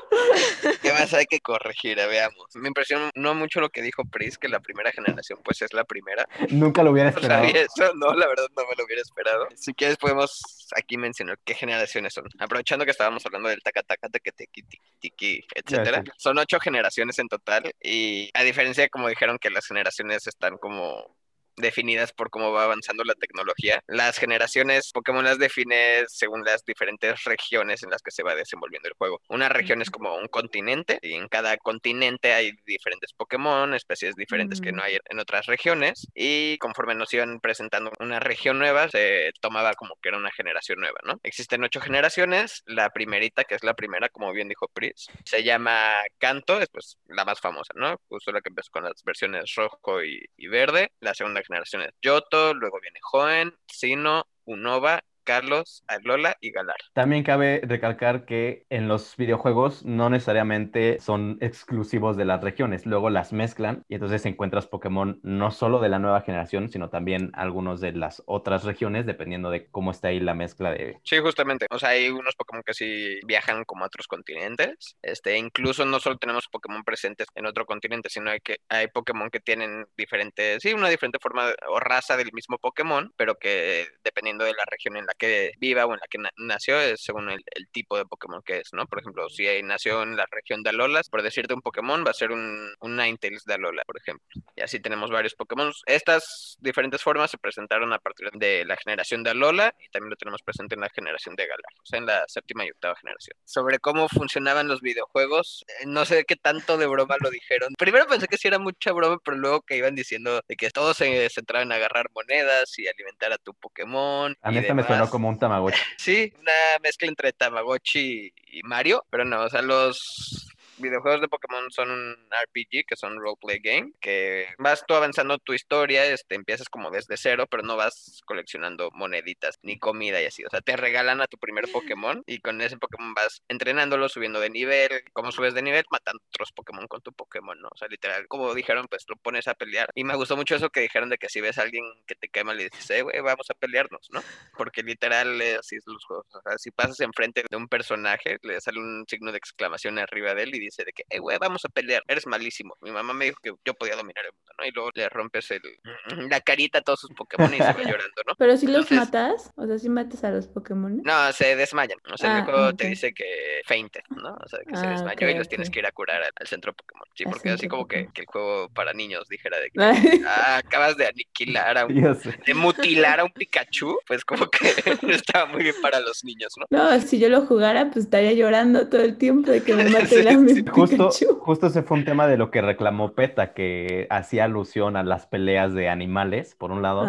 ¿Qué más hay que corregir? Eh, Veamos. Me impresionó no mucho lo que dijo Pris, que la primera generación pues es la primera. Nunca lo hubiera No esperado. sabía eso, no, la verdad no me lo hubiera esperado. Si quieres podemos aquí mencionar qué generaciones son. Aprovechando que estábamos hablando del taca taca, teque, tiki, tiki, etcétera. Son ocho generaciones en total y a diferencia como dijeron que las generaciones están como definidas por cómo va avanzando la tecnología. Las generaciones Pokémon las define según las diferentes regiones en las que se va desenvolviendo el juego. Una región es como un continente y en cada continente hay diferentes Pokémon, especies diferentes que no hay en otras regiones y conforme nos iban presentando una región nueva se tomaba como que era una generación nueva, ¿no? Existen ocho generaciones, la primerita que es la primera, como bien dijo Pris, se llama Kanto, es pues la más famosa, ¿no? Justo la que empezó con las versiones rojo y, y verde, la segunda generación es Yoto, luego viene Joen, Sino, Unova, Carlos, Alola y Galar. También cabe recalcar que en los videojuegos no necesariamente son exclusivos de las regiones, luego las mezclan y entonces encuentras Pokémon no solo de la nueva generación, sino también algunos de las otras regiones, dependiendo de cómo está ahí la mezcla de... Sí, justamente. O sea, hay unos Pokémon que sí viajan como a otros continentes. Este, incluso no solo tenemos Pokémon presentes en otro continente, sino hay que hay Pokémon que tienen diferentes, sí, una diferente forma o raza del mismo Pokémon, pero que dependiendo de la región en la que viva o en la que na- nació, es según el, el tipo de Pokémon que es, ¿no? Por ejemplo, si nació en la región de Alolas, por decirte un Pokémon, va a ser un, un Ninetales de Alola, por ejemplo. Y así tenemos varios Pokémon. Estas diferentes formas se presentaron a partir de la generación de Alola y también lo tenemos presente en la generación de Galar, o sea, en la séptima y octava generación. Sobre cómo funcionaban los videojuegos, eh, no sé qué tanto de broma lo dijeron. Primero pensé que sí era mucha broma, pero luego que iban diciendo de que todos se centraban en agarrar monedas y alimentar a tu Pokémon. A y mí esta me sonó. Como un Tamagotchi. Sí, una mezcla entre Tamagotchi y Mario, pero no, o sea, los videojuegos de Pokémon son un RPG, que son roleplay game, que vas tú avanzando tu historia, este, empiezas como desde cero, pero no vas coleccionando moneditas ni comida y así, o sea, te regalan a tu primer Pokémon y con ese Pokémon vas entrenándolo, subiendo de nivel, como subes de nivel, matando otros Pokémon con tu Pokémon, ¿no? O sea, literal, como dijeron, pues lo pones a pelear. Y me gustó mucho eso que dijeron de que si ves a alguien que te quema, le dices, eh, güey, vamos a pelearnos, ¿no? Porque literal así es los juegos. O sea, si pasas enfrente de un personaje, le sale un signo de exclamación arriba de él y dice de que, eh, güey, vamos a pelear, eres malísimo. Mi mamá me dijo que yo podía dominar el mundo, ¿no? Y luego le rompes el, la carita a todos sus Pokémon y se va llorando, ¿no? Pero si los Entonces- matas, o sea, si matas a los Pokémon. No, se desmayan. O sea, el Ah, juego te ok. dice que fainted, ¿no? O sea, que se Ah, desmayó y ok, los tienes ok. que ir a curar al, al centro Pokémon. Sí, porque así como que, Pokémon. que el juego para niños dijera de que ah, acabas de aniquilar a un de mutilar a un Pikachu, pues como que estaba muy bien para los niños, ¿no? No, si yo lo jugara, pues estaría llorando todo el tiempo de que me mate Sí, la mi sí. Justo, justo ese fue un tema de lo que reclamó PETA, que hacía alusión a las peleas de animales, por un lado,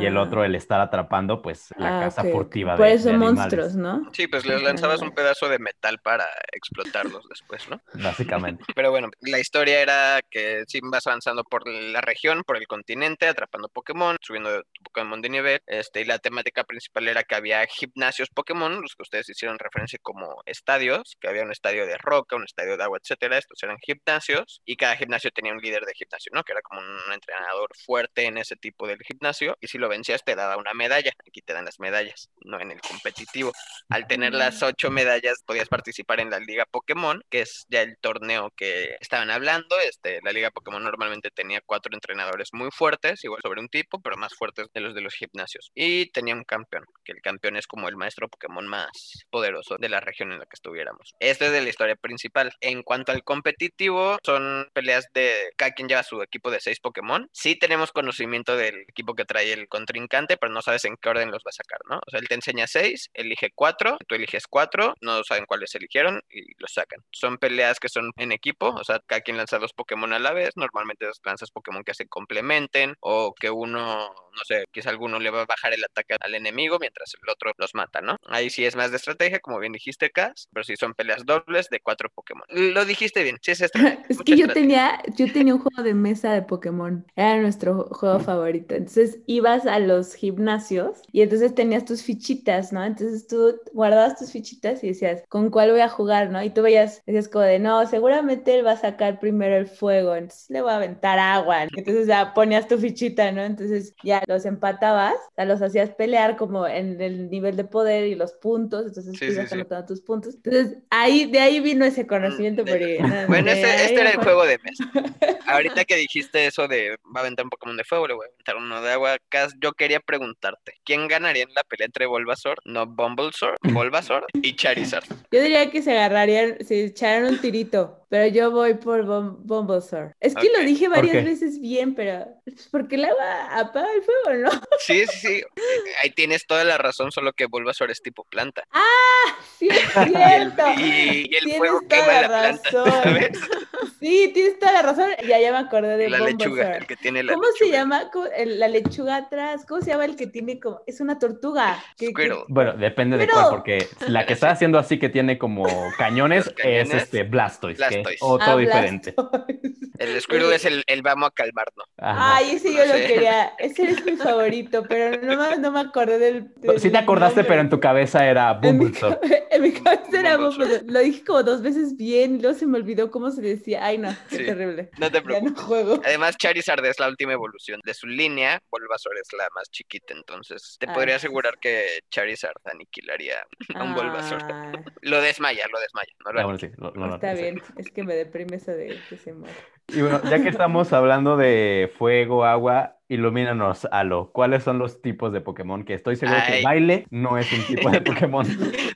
y el otro el estar atrapando, pues, la Ah, caza ok, ok. furtiva Por de, eso de animales, monstruos, ¿no? Sí, pues les lanzabas un pedazo de metal para explotarlos después, ¿no? básicamente. Pero bueno, la historia era que sí vas avanzando por la región, por el continente, atrapando Pokémon, subiendo tu Pokémon de nivel, este, y la temática principal era que había gimnasios Pokémon, los que ustedes hicieron referencia como estadios, que había un estadio de roca, un estadio de agua, etcétera, estos eran gimnasios, y cada gimnasio tenía un líder de gimnasio, ¿no? Que era como un entrenador fuerte en ese tipo del gimnasio, y si lo vencías te daba una medalla, aquí te dan las medallas, no en el competitivo. Al tener las ocho medallas podías participar en la Liga Pokémon, que es ya el torneo que estaban hablando. Este, la Liga Pokémon normalmente tenía cuatro entrenadores muy fuertes, igual sobre un tipo, pero más fuertes de los de los gimnasios. Y tenía un campeón, que el campeón es como el maestro Pokémon más poderoso de la región en la que estuviéramos. Esto es de la historia principal. En cuanto al competitivo, son peleas de cada quien lleva su equipo de seis Pokémon. Sí tenemos conocimiento del equipo que trae el contrincante, pero no sabes en qué orden los va a sacar, ¿no? O sea, él te enseña seis, elige cuatro, tú eliges cuatro, no saben cuáles eligieron y los sacan. Son peleas que son en equipo, o sea, cada quien lanza dos Pokémon a la vez. Normalmente lanzas Pokémon que se complementen o que uno, no sé, quizá alguno le va a bajar el ataque al enemigo mientras el otro los mata, ¿no? Ahí sí es más de estrategia, como bien dijiste, Cass, pero sí son peleas dobles de cuatro Pokémon. Lo dijiste bien, sí es estrategia. Es que yo estrategia. tenía, yo tenía un juego de mesa de Pokémon. Era nuestro juego favorito. Entonces ibas a los gimnasios y entonces tenías tus fichitas, ¿no? Entonces tú guardabas tus fichitas y decías, ¿con cuál voy a jugar, no? Y tú veías, decías como de, no, seguramente él va a sacar primero el fuego, entonces le voy a aventar agua. Entonces ya ponías tu fichita, ¿no? Entonces ya los empatabas, o sea, los hacías pelear como en el nivel de poder y los puntos, entonces Sí, sí, ibas sí. anotando tus puntos. Entonces ahí, de ahí vino ese conocimiento no, Bueno, este, este era el juego de mesa. Ahorita que dijiste eso de va a aventar un Pokémon de fuego, le voy a aventar uno de agua. Cas, yo quería preguntarte, ¿quién ganaría en la pelea entre Bulbasaur, no Bumblesaur, Bulbasaur y Charizard? Yo diría que se agarrarían, se echaran un tirito, pero yo voy por Bum- Bulbasaur. Es que lo dije ¿por varias qué? veces bien, pero es porque el agua apaga el fuego, ¿no? Sí, sí, sí. Ahí tienes toda la razón, solo que Bulbasaur es tipo planta. Sí, es Y el, cierto. y- y el Tienes fuego toda quema la la planta, razón. ¿sabes? Sí, tienes toda la razón. Ya, ya me acordé de La lechuga, el que tiene la ¿Cómo se llama? ¿Cómo- el- la lechuga atrás. ¿Cómo se llama el que tiene como... Es una tortuga. que- que-. Bueno, depende de cuál, porque la que está haciendo así que tiene como cañones, es este Blastoise, que es Blastoise. otro Ah, diferente. Blastoise. El Squirtle es el, el vamos a calmarnos. Ajá. Ay, ese No yo lo sé. quería. Ese es mi favorito, pero no me, no me acordé del, del Sí te acordaste, nombre. pero en tu cabeza era ca- en mi cabeza era. Bulbasaur. Lo dije como dos veces bien y luego se me olvidó cómo se decía. Ay, no, qué Sí. terrible. No te Ya preocupes. no juego. Además, Charizard es la última evolución de su línea, Bulbasaur es la más chiquita, entonces te Ah, podría sí, asegurar que Charizard aniquilaría a un Bulbasaur. Ah, Lo desmaya, lo desmaya, no lo Ah, bueno, aniquila. sí, lo- lo está sí. bien. Es que me deprime eso de que se muere. Y bueno, ya que estamos hablando de fuego, agua, ilumínanos, Alo. ¿Cuáles son los tipos de Pokémon? Que estoy seguro que baile no es un tipo de Pokémon.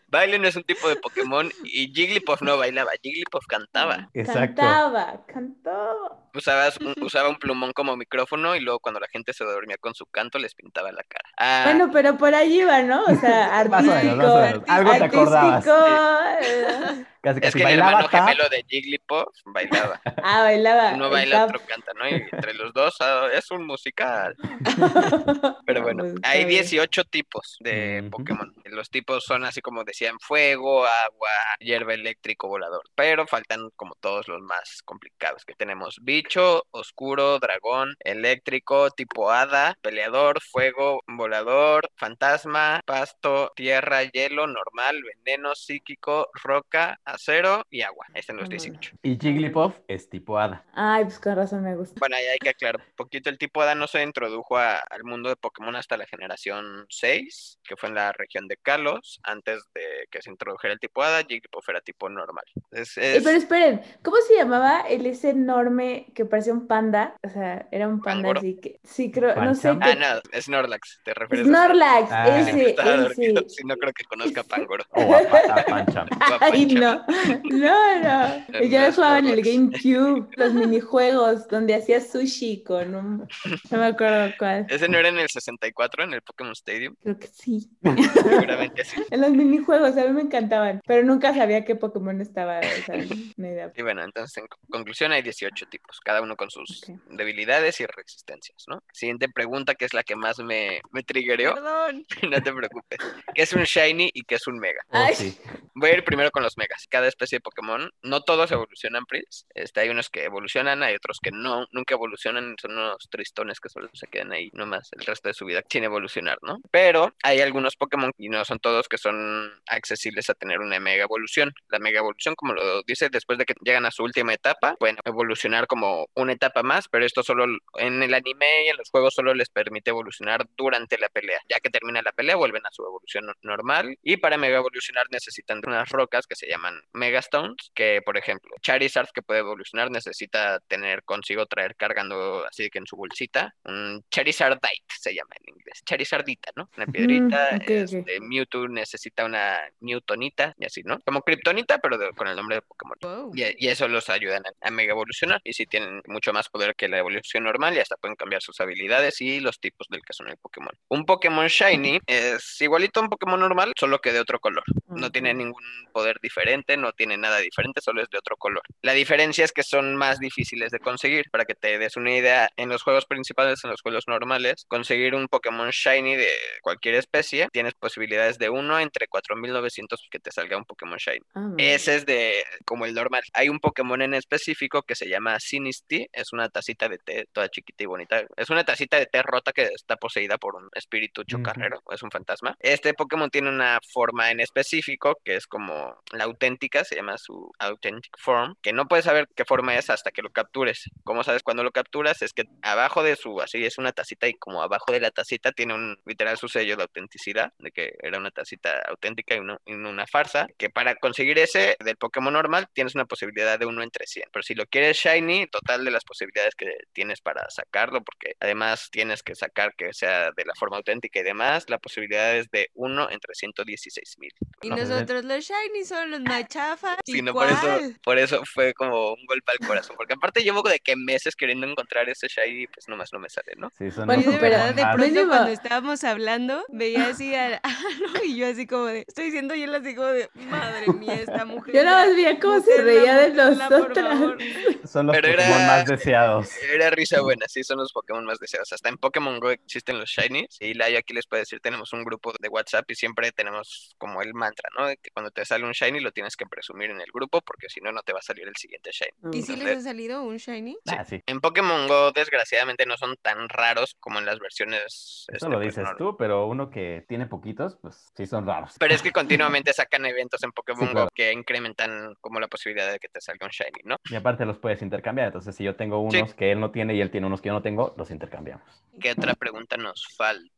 Baile no es un tipo de Pokémon y Jigglypuff no bailaba, Jigglypuff cantaba. Exacto. Cantaba, cantaba. Usabas un- usaba un plumón como micrófono y luego cuando la gente se dormía con su canto les pintaba la cara. Ah, Bueno, pero por ahí iba, ¿no? O sea, Más o menos, más o menos. artístico. Algo te acordabas. artístico, Casi, es que el bailaba hermano tap. gemelo de Jigglypuff bailaba. Ah, bailaba. Uno el baila, otro canta, ¿no? Y entre los dos ah, es un musical. Pero No, bueno, pues, hay bien. 18 tipos de. Pokémon. Los tipos son así como decían, fuego, agua, hierba eléctrico, volador. Pero faltan como todos los más complicados que tenemos. Bicho, oscuro, dragón, eléctrico, tipo hada, peleador, fuego, volador, fantasma, pasto, tierra, hielo, normal, veneno, psíquico, roca, acero y agua. Ahí están los Vámonos. 18. Y Jigglypuff es tipo hada. Ay, pues con razón me gusta. Bueno, ahí hay que aclarar un poquito. El tipo hada no se introdujo a- al mundo de Pokémon hasta la generación 6, que fue en la región de Kalos. Antes de que se introdujera el tipo hada, Jigglypuff era tipo normal. Es, Eh, es- pero esperen, ¿cómo se llamaba el ese enorme que parecía un panda? O sea, era un panda ¿Pangoro? así que. Sí, creo, no sé. ¿Pancham? Ah, no, Snorlax, te refieres a Snorlax, Ah. Snorlax. ese, ese. Si no creo que conozca a Pangoro. O a, a a Ay, no, no, no. Yo jugaba en el. GameCube, los minijuegos donde hacía sushi con un. No me acuerdo cuál. Ese no era en el 64, en el Pokémon Stadium. Creo que sí. Seguramente sí. En los minijuegos, a mí me encantaban. Pero nunca sabía qué Pokémon estaba. O sea, idea. Y bueno, entonces en co- conclusión hay 18 tipos, cada uno con sus Ok. debilidades y resistencias, ¿no? Siguiente pregunta, que es la que más me, me triggereó. Perdón. No te preocupes. ¿Qué es un Shiny y qué es un Mega? Oh, Ay. sí. Voy a ir primero con los Megas. Cada especie de Pokémon, no todos evolucionan, Pris. Este, hay unos que evolucionan, hay otros que no, nunca evolucionan, son unos tristones que solo se quedan ahí nomás el resto de su vida sin evolucionar, ¿no? Pero hay algunos Pokémon, y no son todos, que son accesibles a tener una Mega Evolución. La Mega Evolución, como lo dice, después de que llegan a su última etapa, pueden evolucionar como una etapa más, pero esto solo en el anime y en los juegos solo les permite evolucionar durante la pelea. Ya que termina la pelea, vuelven a su evolución no- normal. Y para mega evolucionar necesitan unas rocas que se llaman Megastones, que por ejemplo, Charizard que puede evolucionar necesita tener consigo traer cargando así que en su bolsita un Charizardite se llama en inglés, Charizardita, ¿no? Una piedrita. Mm, ok, ok. este, Mewtwo necesita una Newtonita y así, ¿no? Como Kryptonita, pero de- con el nombre de Pokémon. Wow. Y, y eso los ayudan a, a mega evolucionar. Y si tienen mucho más poder que la evolución normal, y hasta pueden cambiar sus habilidades y los tipos del que son el Pokémon. Un Pokémon Shiny es igualito a un Pokémon normal, solo que de otro color. No tiene ningún poder diferente, no tiene nada diferente, solo es de otro color. La diferencia es que son más difíciles de conseguir. Para que te des una idea, en los juegos principales, en los juegos normales, conseguir un Pokémon Shiny de cualquier especie, tienes posibilidades de uno entre 4900 que te salga un Pokémon Shiny. Ah, Ese es de como el normal. Hay un Pokémon en específico que se llama Misty es una tacita de té toda chiquita y bonita. Es una tacita de té rota que está poseída por un espíritu chocarrero, es un fantasma. Este Pokémon tiene una forma en específico que es como la auténtica, se llama su authentic form, que no puedes saber qué forma es hasta que lo captures. ¿Cómo sabes cuando lo capturas? Es que abajo de su, así es una tacita y como abajo de la tacita tiene un literal su sello de autenticidad, de que era una tacita auténtica y, y una farsa, que para conseguir ese del Pokémon normal tienes una posibilidad de uno entre 100. Pero si lo quieres shiny, total de las posibilidades que tienes para sacarlo, porque además tienes que sacar que sea de la forma auténtica y demás, la posibilidad es de uno entre 116 mil. Y No, pues, nosotros los shiny son los más chafas. Sí, no, por eso, por eso fue como un golpe al corazón, porque aparte llevo de que meses queriendo encontrar ese shiny, pues nomás no me sale, ¿no? Sí, son Bueno, los Yo de verdad, de pronto cuando estábamos hablando, veía así a y yo así como de, estoy diciendo y él así como de, madre mía, esta mujer. Yo nada más veía cómo se reía de nosotras. favor". son los Pero Pokémon era- más deseados. Era risa buena, sí, son los Pokémon más deseados. Hasta en Pokémon Go existen los Shinies. Y Layo aquí les puede decir, tenemos un grupo de WhatsApp y siempre tenemos como el mantra, ¿no? De que cuando te sale un Shiny lo tienes que presumir en el grupo porque si no, no te va a salir el siguiente Shiny. ¿Y si les ha salido un shiny? Sí. Ah, sí. En Pokémon Go, desgraciadamente, no son tan raros como en las versiones. Eso este, lo pues, dices tú, pero uno que tiene poquitos, pues sí son raros. Pero es que continuamente sacan eventos en Pokémon claro. Go que incrementan como la posibilidad de que te salga un Shiny, ¿no? Y aparte los puedes intercambiar. Entonces, si yo tengo Sí. unos que él no tiene y él tiene unos que yo no tengo, los intercambiamos. ¿Qué otra pregunta nos falta?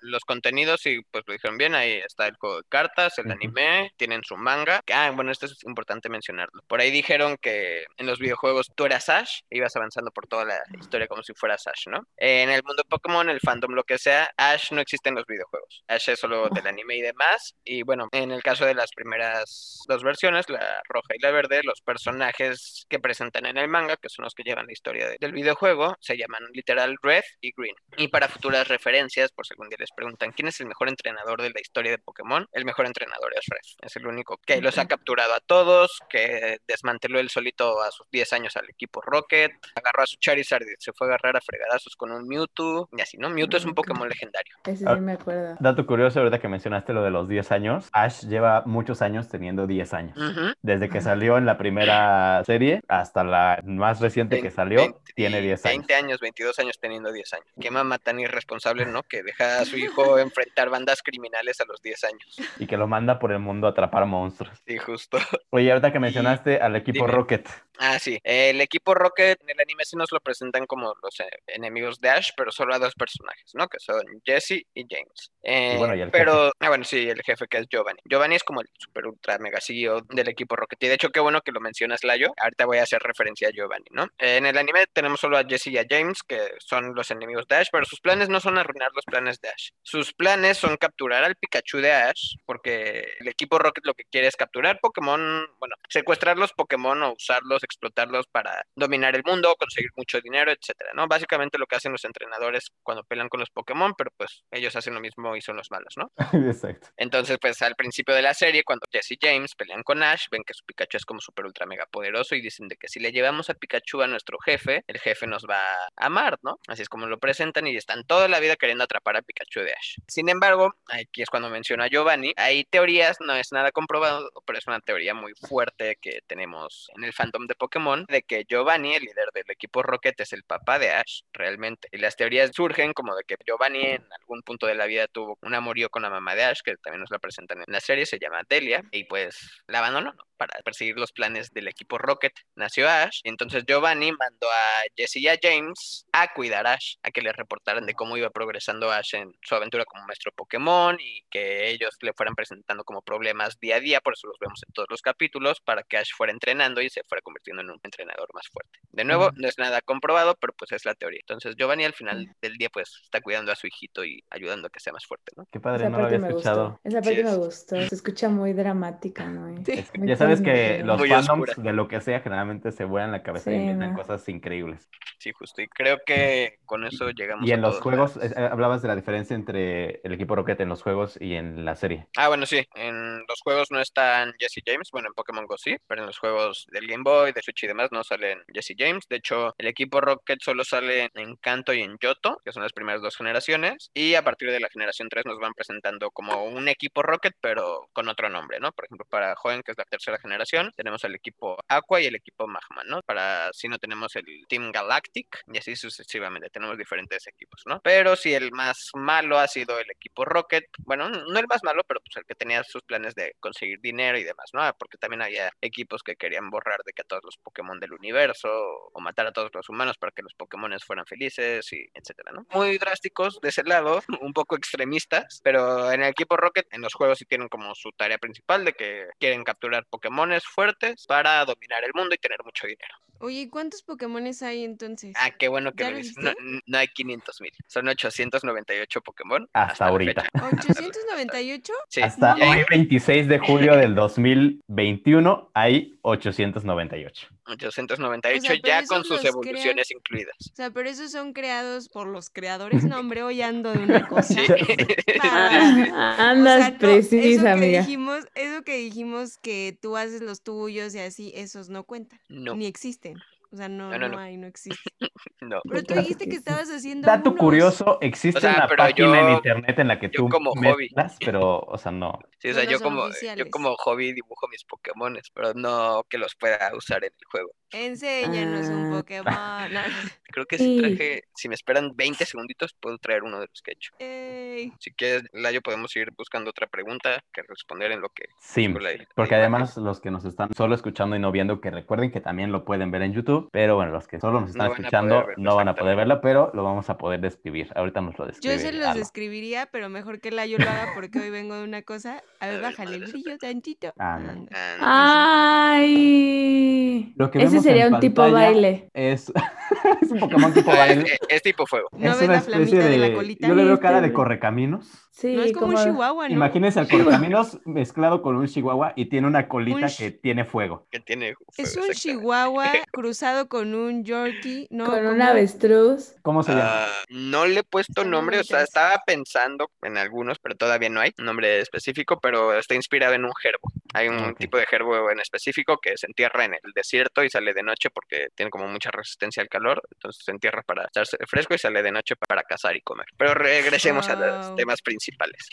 Los contenidos, sí, pues lo dijeron bien, ahí está el juego de cartas, el anime, tienen su manga. Ah, bueno, esto es importante mencionarlo. Por ahí dijeron que en los videojuegos tú eras Ash, e ibas avanzando por toda la historia como si fueras Ash, ¿no? En el mundo Pokémon, el fandom, lo que sea, Ash no existe en los videojuegos. Ash es solo del anime y demás. Y bueno, en el caso de las primeras dos versiones, la roja y la verde, los personajes que presentan en el manga, que son los que llevan la historia de- del videojuego, se llaman literal Red y Green. Y para futuras referencias, por si algún día les preguntan quién es el mejor entrenador de la historia de Pokémon, el mejor entrenador es Red. Es el único que los ha capturado a todos, que desmanteló él solito a sus 10 años al equipo Rocket, agarró a su Charizard y se fue a agarrar a con un Mewtwo, y así, ¿no? Mewtwo es un Ok. Pokémon legendario. Ese Ah. sí me acuerdo. Dato curioso, ahorita que mencionaste lo de los 10 años, Ash lleva muchos años teniendo 10 años. Desde que salió en la primera serie hasta la más reciente que salió, veinte- tiene 10 años. 20 años, 22 años teniendo 10 años. Qué mamá tan irresponsable, ¿no? Que deja a su hijo enfrentar bandas criminales a los 10 años. Y que lo manda por el mundo a atrapar monstruos. Sí, justo. Oye, ahorita que mencionaste al equipo dime. Rocket, Ah, sí. El equipo Rocket en el anime sí nos lo presentan como los eh, enemigos de Ash, pero solo a dos personajes, ¿no? Que son Jesse y James. Eh, bueno, y el pero, ah, bueno, sí, el jefe que es Giovanni. Giovanni es como el super ultra mega CEO del equipo Rocket. Y de hecho, qué bueno que lo mencionas, Layo. Ahorita voy a hacer referencia a Giovanni, ¿no? Eh, en el anime tenemos solo a Jesse y a James, que son los enemigos de Ash, pero sus planes no son arruinar los planes de Ash. Sus planes son capturar al Pikachu de Ash, porque el equipo Rocket lo que quiere es capturar Pokémon, bueno, secuestrar los Pokémon o usarlos, explotarlos para dominar el mundo, conseguir mucho dinero, etcétera, ¿no? Básicamente lo que hacen los entrenadores cuando pelean con los Pokémon, pero pues ellos hacen lo mismo y son los malos, ¿no? exacto. Entonces, pues al principio de la serie, cuando Jesse y James pelean con Ash, ven que su Pikachu es como súper ultra mega poderoso y dicen de que si le llevamos a Pikachu a nuestro jefe, el jefe nos va a amar, ¿no? Así es como lo presentan y están toda la vida queriendo atrapar a Pikachu de Ash. Sin embargo, aquí es cuando menciona a Giovanni, hay teorías, no es nada comprobado, pero es una teoría muy fuerte que tenemos en el fandom de Pokémon, de que Giovanni, el líder del equipo Rocket, es el papá de Ash, realmente. Y las teorías surgen como de que Giovanni en algún punto de la vida tuvo un amorío con la mamá de Ash, que también nos la presentan en la serie, se llama Delia, y pues la abandonó, ¿no? Para perseguir los planes del equipo Rocket. Nació Ash, y entonces Giovanni mandó a Jesse y a James a cuidar a Ash, a que le reportaran de cómo iba progresando Ash en su aventura como maestro Pokémon y que ellos le fueran presentando como problemas día a día, por eso los vemos en todos los capítulos, para que Ash fuera entrenando y se fuera convirtiendo en un entrenador más fuerte. De nuevo, no es nada comprobado, pero pues es la teoría. Entonces Giovanni al final del día pues está cuidando a su hijito y ayudando a que sea más fuerte, ¿no? Qué padre, Esa no lo había me escuchado. gustó. Esa Sí parte me es. gustó. Se escucha muy dramática, ¿no? Sí. Es que Muy ya sabes que los Muy fandoms oscura. de lo que sea generalmente se vuelan la cabeza y Sí, inventan no. cosas increíbles. Sí, justo. Y creo que con eso llegamos Y a en los todos juegos, lados. eh, hablabas de la diferencia entre el equipo Rocket en los juegos y en la serie. Ah, bueno, sí. En los juegos no están Jesse James. Bueno, en Pokémon Go sí, pero en los juegos del Game Boy, de Switch y demás no salen Jesse James. De hecho, el equipo Rocket solo sale en Kanto y en Yoto, que son las primeras dos generaciones. Y a partir de la generación generación 3 nos van presentando como un equipo Rocket, pero con otro nombre, ¿no? Por ejemplo, para Joven, que es la tercera generación, tenemos el equipo Aqua y el equipo Magma, ¿no? Para si no tenemos el Team Galactic y así sucesivamente, tenemos diferentes equipos, ¿no? Pero si el más malo ha sido el equipo Rocket, bueno, no el más malo, pero pues el que tenía sus planes de conseguir dinero y demás, ¿no? Porque también había equipos que querían borrar de que a todos los Pokémon del universo o matar a todos los humanos para que los Pokémon fueran felices y etcétera, ¿no? Muy drásticos de ese lado, un poco extremistas, pero en el equipo Rocket, en los juegos sí tienen como su tarea principal de que quieren capturar Pokémones fuertes para dominar el mundo y tener mucho dinero. Oye, ¿y cuántos Pokémones hay entonces? Ah, qué bueno que ¿Ya lo lo dices. No, hay 500 mil, son 898 Pokémon. Hasta la ahorita. fecha. ¿898? Sí, Hasta hoy, 26 de julio del 2021, hay 898. 898 O sea, ya con sus crean- evoluciones incluidas. O sea, pero esos son creados por los creadores. No, hombre, hoy ando de una cosa. Sí. Ah, Andas o sea, precisa, eso que. Dijimos, eso que dijimos que tú haces los tuyos y así, esos no cuentan. No, Ni existen. O sea, no, No, no, no, hay, no existen. no. Pero tú dijiste que estabas haciendo Dato unos. curioso, existe O sea, una página en yo- internet en la que yo tú como hobby. pero, o sea, no. Sí, o sea, yo como, yo como hobby dibujo mis Pokémones, pero no que los pueda usar en el juego. Enséñanos un Ah. Pokémon. No. Creo que si traje, si me esperan 20 segunditos, puedo traer uno de los que he hecho. Ey. Si quieres, Layo, podemos ir buscando otra pregunta que responder en lo que... Sí, busco la- la porque imagen. además los que nos están solo escuchando y no viendo, que recuerden que también lo pueden ver en YouTube, pero bueno, los que solo nos están No escuchando no van a poder verlo, pero lo vamos a poder describir. Ahorita nos lo Yo describe. se los describiría, pero mejor que la yo lo haga porque hoy vengo de una cosa. A ver, bájale el brillo tantito. Ah, Ay. Lo que Ese vemos sería en un tipo baile. Es, es un Pokémon tipo baile. es, es- es tipo fuego. ¿No es ves una la especie flamita de la colita? Yo le veo cara de correcaminos. Sí, no es como, un chihuahua, ¿no? Imagínense al correcaminos mezclado con un chihuahua y tiene una colita Un que chi- tiene fuego. Que tiene fuego, Es un chihuahua cruzado con un yorkie, ¿no? Con un avestruz. ¿Cómo se llama? Ah, no le he puesto nombre, o sea, estaba pensando en algunos, pero todavía no hay nombre específico, pero está inspirado en un gerbo. Hay un tipo de gerbo en específico que se entierra en el desierto y sale de noche porque tiene como mucha resistencia al calor, entonces se entierra para estarse fresco y sale de noche para cazar y comer. Pero regresemos a los temas principales.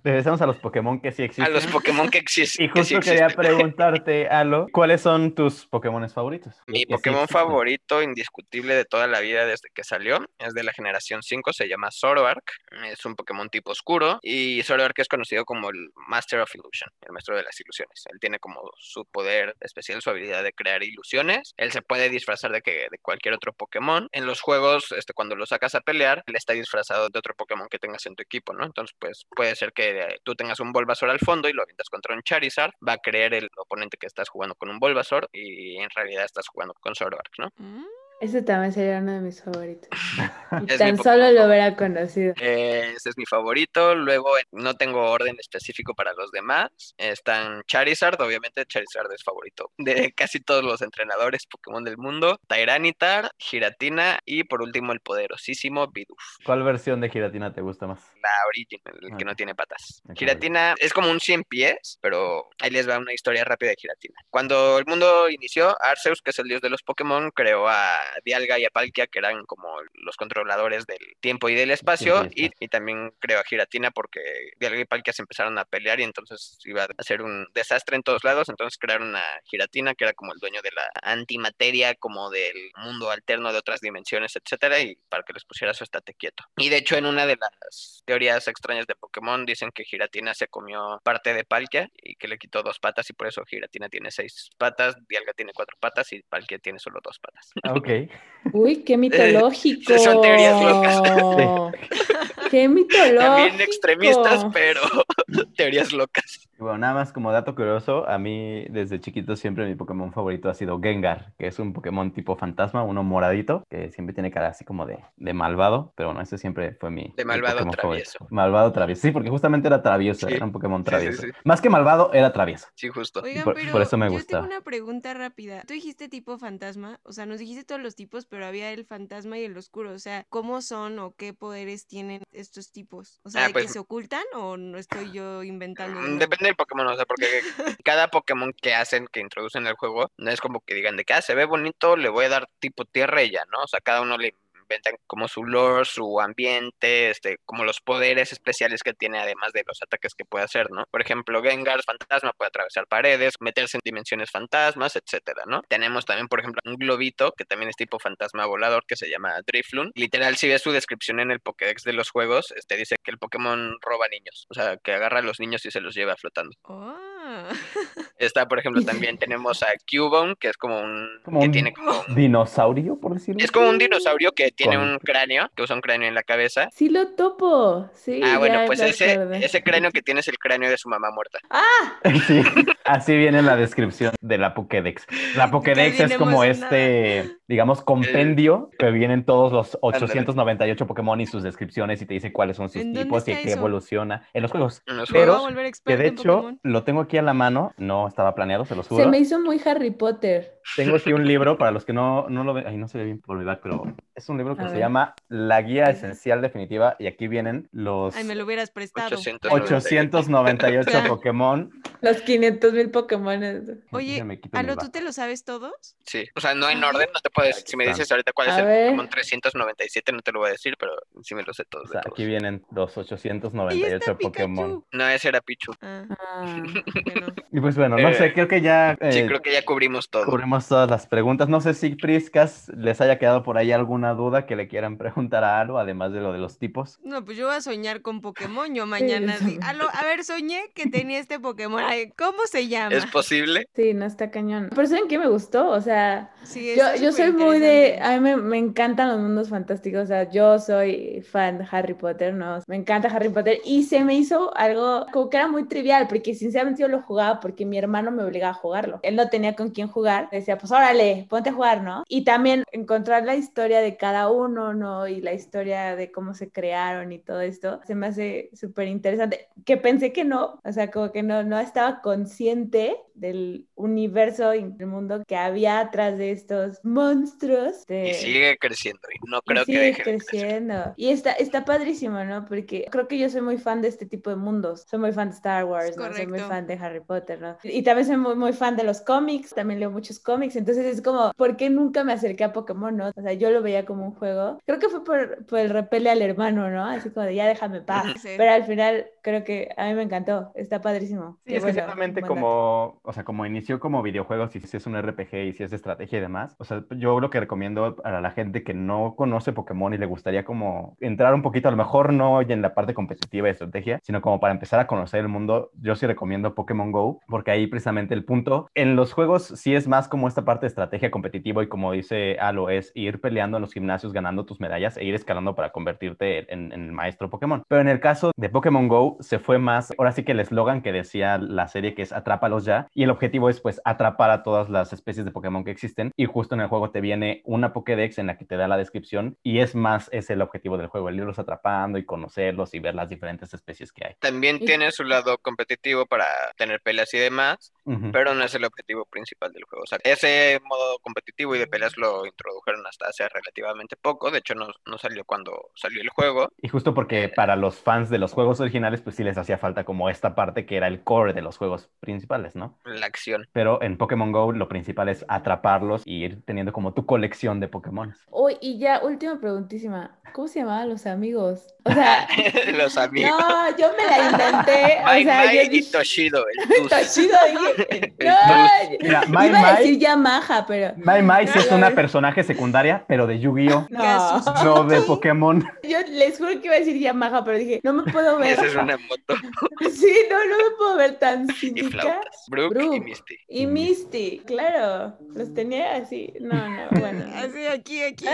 Regresamos a los Pokémon que sí A existen. los Pokémon que, exis- Y que sí justo quería existen. preguntarte, Alo, ¿cuáles son tus Pokémon favoritos? Mi sí Pokémon existen. favorito, indiscutible de toda la vida desde que salió, es de la generación 5, se llama Zoroark. Es un Pokémon tipo oscuro y Zoroark es conocido como el Master of Illusion, el maestro de las ilusiones. Él tiene como su poder especial, su habilidad de crear ilusiones. Él se puede disfrazar de, que, de cualquier otro Pokémon. En los juegos, este, cuando lo sacas a pelear, él está disfrazado de otro Pokémon que tengas en tu equipo, ¿no? Entonces, pues puede ser que eh, tú tengas un Bulbasaur al fondo y lo avientas contra un Charizard. Va a creer el oponente que estás jugando con un Bulbasaur y en realidad estás jugando con Zoroark, ¿no? Mm, Ese también sería uno de mis favoritos. Y tan solo lo hubiera conocido. Eh, ese es mi favorito. Luego eh, no tengo orden específico para los demás. Están Charizard, obviamente Charizard es favorito de casi todos los entrenadores Pokémon del mundo. Tyranitar, Giratina y por último el poderosísimo Bidoof. ¿Cuál versión de Giratina te gusta más? La Origin, el que no tiene patas. Giratina es como un 100 pies, pero ahí les va una historia rápida de Giratina. Cuando el mundo inició, Arceus, que es el dios de los Pokémon, creó a Dialga y a Palkia, que eran como los controladores del tiempo y del espacio, y y, también creó a Giratina porque Dialga y Palkia se empezaron a pelear y entonces iba a hacer un desastre en todos lados, entonces crearon a Giratina, que era como el dueño de la antimateria, como del mundo alterno de otras dimensiones, etcétera, y para que les pusiera su estate quieto. Y de hecho, en una de las teorías extrañas de Pokémon dicen que Giratina se comió parte de Palkia y que le quitó dos patas y por eso Giratina tiene seis patas, Dialga tiene cuatro patas y Palkia tiene solo dos patas. Ah, Ok. Uy, qué mitológico. son teorías locas. Qué mitológico. También extremistas, pero teorías locas. Bueno, nada más como dato curioso, a mí desde chiquito siempre mi Pokémon favorito ha sido Gengar, que es un Pokémon tipo fantasma, uno moradito, que siempre tiene cara así como de, de malvado, pero bueno, ese siempre fue mi, De mi malvado Pokémon travieso. Malvado travieso, sí, porque justamente era travieso, Sí, era un Pokémon sí, sí, travieso. sí. Más que malvado, era travieso. Sí, justo. Oigan, por- pero por eso me yo gustaba. tengo una pregunta rápida. Tú dijiste tipo fantasma, o sea, nos dijiste todos los tipos, pero había el fantasma y el oscuro. O sea, ¿cómo son o qué poderes tienen estos tipos? O sea, Ah, ¿de pues- que se ocultan o no estoy yo inventando? Mm? Depende del Pokémon, o sea, porque cada Pokémon que hacen, que introducen al juego, no es como que digan de que ah, se ve bonito, le voy a dar tipo tierra y ya, ¿no? O sea, cada uno le inventan como su lore, su ambiente, este, como los poderes especiales que tiene además de los ataques que puede hacer, ¿no? Por ejemplo, Gengar fantasma puede atravesar paredes, meterse en dimensiones fantasmas, etcétera, ¿no? Tenemos también, por ejemplo, un globito que también es tipo fantasma volador que se llama Drifloon. Literal, si ves su descripción en el Pokédex de los juegos, este dice que el Pokémon roba niños, o sea, que agarra a los niños y se los lleva flotando. Oh. Está, por ejemplo, también tenemos a Cubone, que es como un Como que un- tiene como Dinosaurio, por decirlo. es como un dinosaurio que tiene Con- un cráneo, que usa un cráneo en la cabeza. Sí lo topo, sí. Ah, bueno, pues ese, ese cráneo que tiene es el cráneo de su mamá muerta. Sí, así viene la descripción de la Pokédex. La Pokédex es como emocionada. este, digamos, compendio que vienen todos los 898 Pokémon y sus descripciones y te dice cuáles son sus ¿En dónde tipos y qué eso? evoluciona en los juegos. En los Pero juegos. Que de hecho Pokémon. lo tengo aquí a la mano, no estaba planeado, se lo Se juro. me hizo muy Harry Potter. Tengo aquí un libro para los que no, no lo ven, ahí no se ve bien por mi back, pero es un libro que A se ver. llama La Guía Esencial Definitiva y aquí vienen los Ay, me lo hubieras prestado. 800. 898 Pokémon. Los 500 mil Pokémon. Oye. ¿tú te lo sabes todos? Sí, o sea, no en orden, no te puedes. Si me están. dices ahorita cuál es el ver. Pokémon 397, no te lo voy a decir, pero sí me lo sé todos. O sea, todos. aquí vienen los Ahí está 898 Pokémon. No, ese era Pichu. Ah, Ah, bueno. Y pues bueno, no Eh, sé, creo que ya Sí, eh, creo que ya cubrimos todo. cubrimos todas las preguntas. No sé si Priscas les haya quedado por ahí alguna duda que le quieran preguntar a Alo, además de lo de los tipos. No, pues yo voy a soñar con Pokémon. Yo mañana. Alo, a ver, soñé que tenía este Pokémon. Ay, ¿Cómo se llama? ¿Es posible? sí, no está cañón. Pero ¿saben qué me gustó? O sea, Sí, yo, yo soy muy de... A mí me, me encantan los mundos fantásticos. O sea, yo soy fan de Harry Potter, ¿no? Me encanta Harry Potter. Y se me hizo algo como que era muy trivial, porque sinceramente yo lo jugaba porque mi hermano me obligaba a jugarlo. Él no tenía con quién jugar. Decía, pues órale, ponte a jugar, ¿no? Y también encontrar la historia de cada uno, ¿no? Y la historia de cómo se crearon y todo esto, se me hace súper interesante. Que pensé que no, o sea, como que no, no estaba consciente del universo y del mundo que había atrás de estos monstruos. de- Y sigue creciendo. Y no y creo que sigue deje de crecer. creciendo. Y está, está padrísimo, ¿no? Porque creo que yo soy muy fan de este tipo de mundos. Soy muy fan de Star Wars, ¿no? Soy muy fan de Harry Potter, ¿no? Y también soy muy, muy fan de los cómics. También leo muchos cómics. Entonces es como, ¿por qué nunca me acerqué a Pokémon, no? O sea, yo lo veía como un juego. Creo que fue por, por el repele al hermano, ¿no? Así como de ya déjame paz. Sí. Pero al final creo que a mí me encantó. Está padrísimo. Sí, Qué es que bueno, buen dato. como, o sea, como inició como videojuegos y si es un RPG y si es de estrategia y demás, o sea, yo lo que recomiendo para la gente que no conoce Pokémon y le gustaría como entrar un poquito, a lo mejor no en la parte competitiva de estrategia, sino como para empezar a conocer el mundo, yo sí recomiendo Pokémon Go, porque ahí precisamente el punto, en los juegos sí es más como esta parte de estrategia competitiva y como dice Alo, es ir peleando en los gimnasios, ganando tus medallas e ir escalando para convertirte en, el maestro Pokémon. Pero en el caso de Pokémon Go se fue más, ahora sí que el eslogan que decía la serie que es atrápalos ya y el objetivo es pues atrapar a todas las especies de Pokémon que existen y justo en el juego te viene una Pokédex en la que te da la descripción y es más es el objetivo del juego, el irlos atrapando y conocerlos y ver las diferentes especies que hay. También tiene su lado competitivo para tener peleas y demás, Pero no es el objetivo principal del juego. O sea, ese modo competitivo y de peleas lo introdujeron hasta hace relativamente poco. De hecho, no, no salió cuando salió el juego. Y justo porque para los fans de los juegos originales, pues sí les hacía falta como esta parte que era el core de los juegos principales, ¿no? La acción. Pero en Pokémon Go lo principal es atraparlos y ir teniendo como tu colección de Pokémon. Uy, y ya, última preguntísima. ¿Cómo se llamaban los amigos? O sea, Los amigos. no, yo me la inventé. O Mai sea, Mai yo y Toshido, el Tus. Toshido, dije, No. Mira, iba Mai a Mai, decir Yamaha, pero Mai Mai sí es No. una personaje secundaria, pero de Yu-Gi-Oh! no. No de Pokémon. Yo les juro que iba a decir Yamaha, pero dije, no me puedo ver. Esa es una moto. Sí, no, no me puedo ver tan Y cínica. flautas. Brooke y Brooke. Misty. Y Misty, claro, los tenía así. No, no, bueno. Así, aquí, aquí.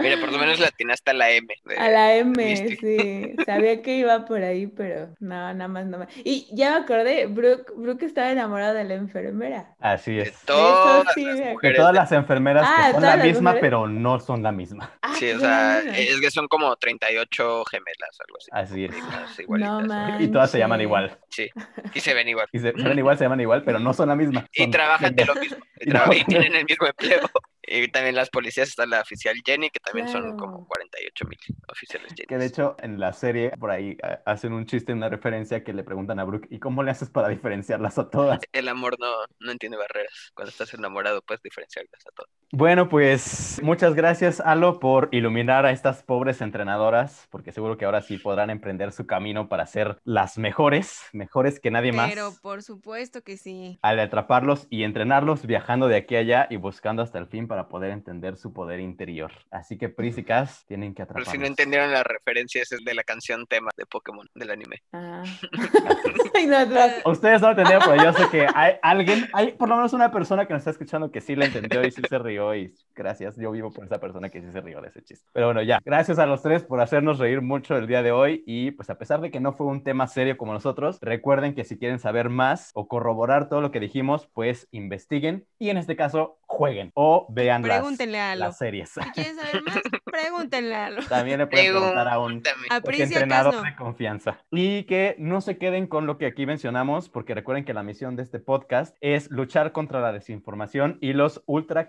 Mira, por lo menos la tiene hasta la M. de- A la M, Misty. sí. Sabía que iba por ahí, pero no, nada más, nada más. Y ya me acordé, Brooke, Brooke estaba enamorada de la enfermera. Así De es. todas sí las me- De mujeres. todas las enfermeras Ah, que son la misma, mujeres. pero no son la misma. Ah, Sí, o sea, es que son como 38 gemelas, algo así. Así es. Igualitas. man. Y todas se llaman igual. Sí, y se ven igual. Y se, ven igual, se llaman igual, pero no son la misma. Y trabajan de lo mismo. Y, tienen el mismo empleo. Y también las policías está la oficial Jenny, que también son como 48 mil. oficiales Jenny. Que de hecho en la serie por ahí eh, hacen un chiste, una referencia que le preguntan a Brooke, ¿y cómo le haces para diferenciarlas a todas? El amor no, no entiende barreras. Cuando estás enamorado puedes diferenciarlas a todas. Bueno, pues muchas gracias, Alo, por iluminar a estas pobres entrenadoras, porque seguro que ahora sí podrán emprender su camino para ser las mejores, mejores que nadie más. Pero por supuesto que sí. Al atraparlos y entrenarlos, viajando de aquí a allá y buscando hasta el fin para poder entender su poder interior. Así que Pris y Cass tienen que Pero atraparlos. si no entendieron las referencias es de la canción tema de Pokémon, del anime. Ah. Ustedes no lo entendieron, pero yo sé que hay alguien, hay por lo menos una persona que nos está escuchando que sí la entendió y sí se rió y gracias, yo vivo por esa persona que sí se rió de ese chiste. Pero bueno, ya, gracias a los tres por hacernos reír mucho el día de hoy y pues a pesar de que no fue un tema serio como nosotros, recuerden que si quieren saber más o corroborar todo lo que dijimos, pues investiguen y en este caso jueguen o vean las, Pregúntenle a Alo. las series. Si quieren saber más, pregúntenle a Alo. También le pueden preguntar a un. A a entrenador no. de confianza. Y que no se queden con lo que aquí mencionamos, porque recuerden que la misión de este podcast es luchar contra la desinformación y los ultra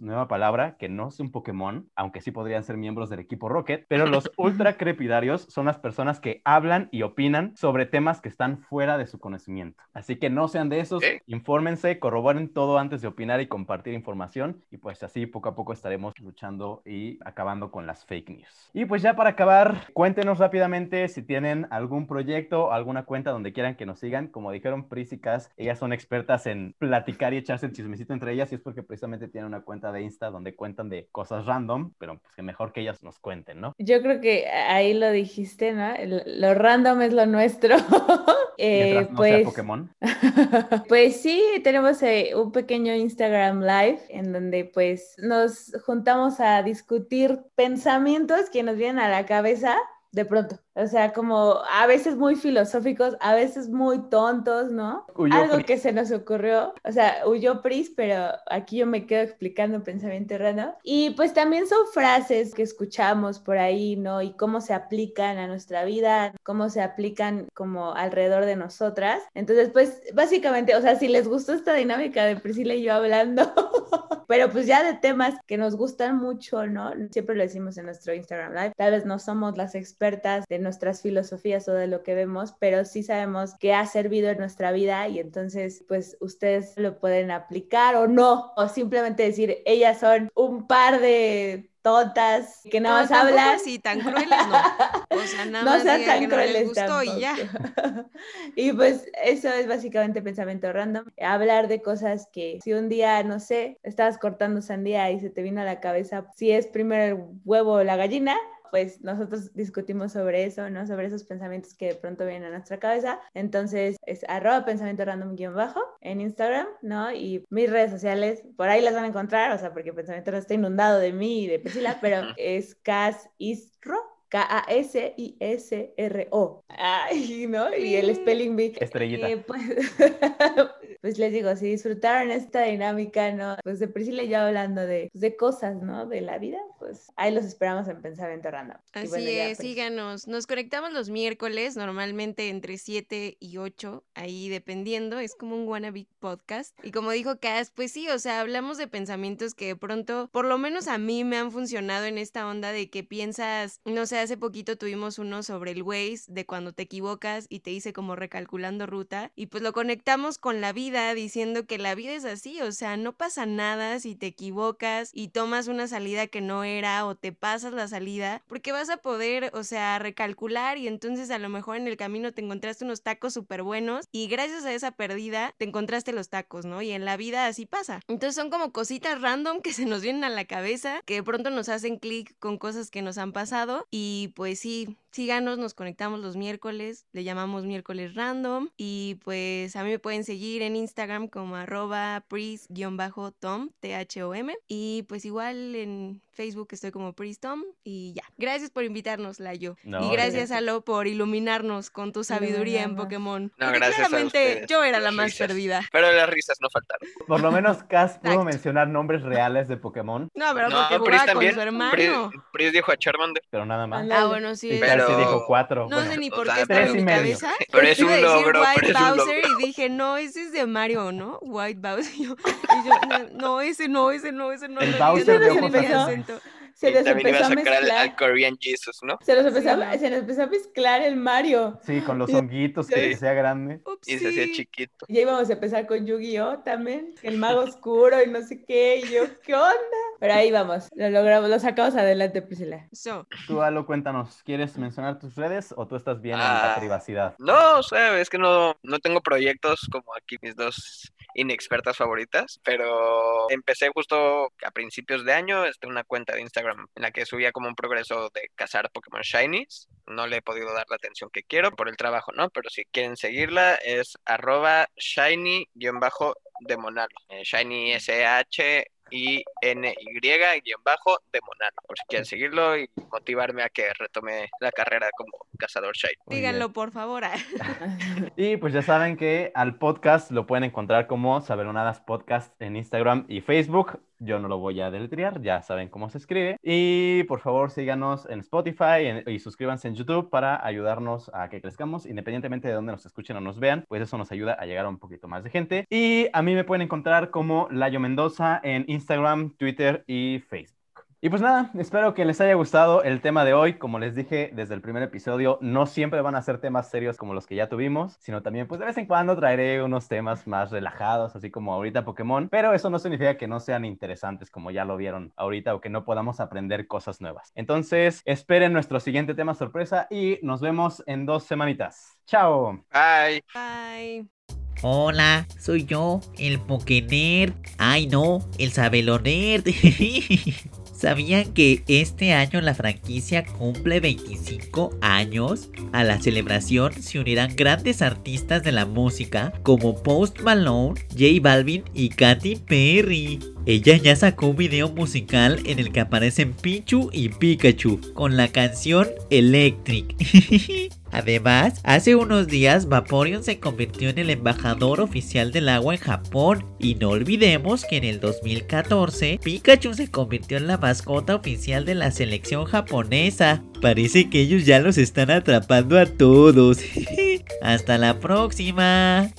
Nueva palabra que no es un Pokémon, aunque sí podrían ser miembros del equipo Rocket, pero los ultra crepidarios son las personas que hablan y opinan sobre temas que están fuera de su conocimiento. Así que no sean de esos, Ok. infórmense, corroboren todo antes de opinar y compartir información y pues así poco a poco estaremos luchando y acabando con las fake news. Y pues ya para acabar, cuéntenos rápidamente si tienen algún proyecto o alguna cuenta donde quieran que nos sigan. Como dijeron Pris y ellas son expertas en platicar y echarse el chismecito entre ellas y es porque precisamente tienen una cuenta de Insta donde cuentan de cosas random, pero pues que mejor que ellas nos cuenten, ¿no? Yo creo que ahí lo dijiste, ¿no? Lo random es lo nuestro. Eh, sea pues, Pokémon. pues sí, tenemos eh, un pequeño Instagram Live en donde pues nos juntamos a discutir pensamientos que nos vienen a la cabeza de pronto. O sea, como a veces muy filosóficos, a veces muy tontos, ¿no? Huyó Algo Pris. que se nos ocurrió. O sea, huyó Pris, pero aquí yo me quedo explicando pensamiento random. Y pues también son frases que escuchamos por ahí, ¿no? Y cómo se aplican a nuestra vida, cómo se aplican como alrededor de nosotras. Entonces, pues básicamente, o sea, si les gustó esta dinámica de Priscila y yo hablando, pero pues ya de temas que nos gustan mucho, ¿no? Siempre lo decimos en nuestro Instagram Live. Tal vez no somos las expertas de nuestras filosofías o de lo que vemos, pero sí sabemos que ha servido en nuestra vida y entonces pues ustedes lo pueden aplicar o no, o simplemente decir, ellas son un par de tontas que nada más tampoco hablan. así, tan crueles no. O sea, nada no más sean tan que no les crueles y ya. y pues eso es básicamente pensamiento random. Hablar de cosas que si un día, no sé, estabas cortando sandía y se te vino a la cabeza si es primero el huevo o la gallina, pues nosotros discutimos sobre eso, ¿no? Sobre esos pensamientos que de pronto vienen a nuestra cabeza. Entonces es arroba pensamiento random guion bajo en Instagram, ¿no? Y mis redes sociales, por ahí las van a encontrar, o sea, porque pensamiento random está inundado de mí y de Priscila, pero es Cas Isro. K-A-S-I-S-R-O. Ay, ¿no? Y el spelling bee. Estrellita. Eh, pues, pues les digo, si disfrutaron esta dinámica, ¿no? Pues de Priscila y yo hablando de, pues, de cosas, ¿no? De la vida, pues ahí los esperamos en Pensamiento Random. Así bueno, ya, es, pues, síganos. Nos conectamos los miércoles, normalmente entre 7 y 8, ahí dependiendo, es como un wannabe podcast. Y como dijo Cass, pues sí, o sea, hablamos de pensamientos que de pronto, por lo menos a mí me han funcionado en esta onda de que piensas, no sé, hace poquito tuvimos uno sobre el Waze, de cuando te equivocas y te dice como recalculando ruta, y pues lo conectamos con la vida diciendo que la vida es así, o sea, no pasa nada si te equivocas y tomas una salida que no era o te pasas la salida, porque vas a poder, o sea, recalcular y entonces a lo mejor en el camino te encontraste unos tacos súper buenos y gracias a esa pérdida te encontraste los tacos, ¿no? Y en la vida así pasa. Entonces son como cositas random que se nos vienen a la cabeza, que de pronto nos hacen clic con cosas que nos han pasado y pues sí, síganos, nos conectamos los miércoles, le llamamos miércoles random y pues a mí me pueden seguir en Instagram como arroba pris-tom, T-H-O-M y pues igual en Facebook estoy como pristom y ya. Gracias por invitarnos, Layo. No, y gracias. Alo, por iluminarnos con tu sabiduría en. Pokémon. No, Porque gracias claramente yo era la las más risas. perdida. Pero las risas no faltaron. Por lo menos Cas pudo mencionar nombres reales de Pokémon, No, pero No, porque Pris jugaba con también. su hermano. Pris dijo a Charmander. pero nada más. Ah, bueno, sí. Cas sí Pero- dijo cuatro. No Bueno, sé ni por qué tres en y mi medio. cabeza. Pero es un logro, White pero es un Bowser logro. y dije, no, ese es de Mario, ¿no? White Bowser. Y yo, y yo, no, ese no, ese no, ese no. El Bowser de ojos acento. Se y les también iba a empezó a sacar al, mezclar. al Korean Jesus, ¿no? Se, los empezó Sí, a- no. se nos empezó a mezclar el Mario. Sí, con los Sí. honguitos que se sea grande. Y se hacía chiquito. Ya íbamos a empezar con Yu-Gi-Oh también, el mago oscuro y no sé qué, y yo, ¿qué onda? Pero ahí vamos, lo logramos, lo sacamos adelante, Priscila. So, Tú, Alo, cuéntanos, ¿quieres mencionar tus redes o tú estás bien en la Ah. privacidad? No, o sea, es que no, no tengo proyectos como aquí mis dos inexpertas favoritas, pero empecé justo a principios de año, este, una cuenta de Instagram en la que subía como un progreso de cazar Pokémon Shinies. No le he podido dar la atención que quiero por el trabajo, ¿no? Pero si quieren seguirla es arroba shiny-demonalo. Eh, shiny S-H y N-Y-demonalo, por si quieren seguirlo y motivarme a que retome la carrera como cazador. Muy díganlo por favor. Y pues ya saben que al podcast lo pueden encontrar como Sabelonadas Podcast en Instagram y Facebook. Yo no lo voy a deletrear, ya saben cómo se escribe. Y por favor síganos en Spotify en- y suscríbanse en YouTube para ayudarnos a que crezcamos, independientemente de dónde nos escuchen o nos vean, pues eso nos ayuda a llegar a un poquito más de gente. Y a mí me pueden encontrar como Layo Mendoza en Instagram, Twitter y Facebook. Y pues nada, espero que les haya gustado el tema de hoy. Como les dije desde el primer episodio, no siempre van a ser temas serios como los que ya tuvimos, sino también pues de vez en cuando traeré unos temas más relajados, así como ahorita Pokémon, pero eso no significa que no sean interesantes como ya lo vieron ahorita o que no podamos aprender cosas nuevas. Entonces, esperen nuestro siguiente tema sorpresa y nos vemos en dos semanitas. ¡Chao! Bye. Bye. Hola, soy yo, el Pokénerd. Ay no, el Sabelonerd. ¿Sabían que este año la franquicia cumple 25 años? A la celebración se unirán grandes artistas de la música como Post Malone, J Balvin y Katy Perry. Ella ya sacó un video musical en el que aparecen Pichu y Pikachu con la canción Electric. Además, hace unos días Vaporeon se convirtió en el embajador oficial del agua en Japón. Y no olvidemos que en el 2014 Pikachu se convirtió en la mascota oficial de la selección japonesa. Parece que ellos ya los están atrapando a todos. Hasta la próxima.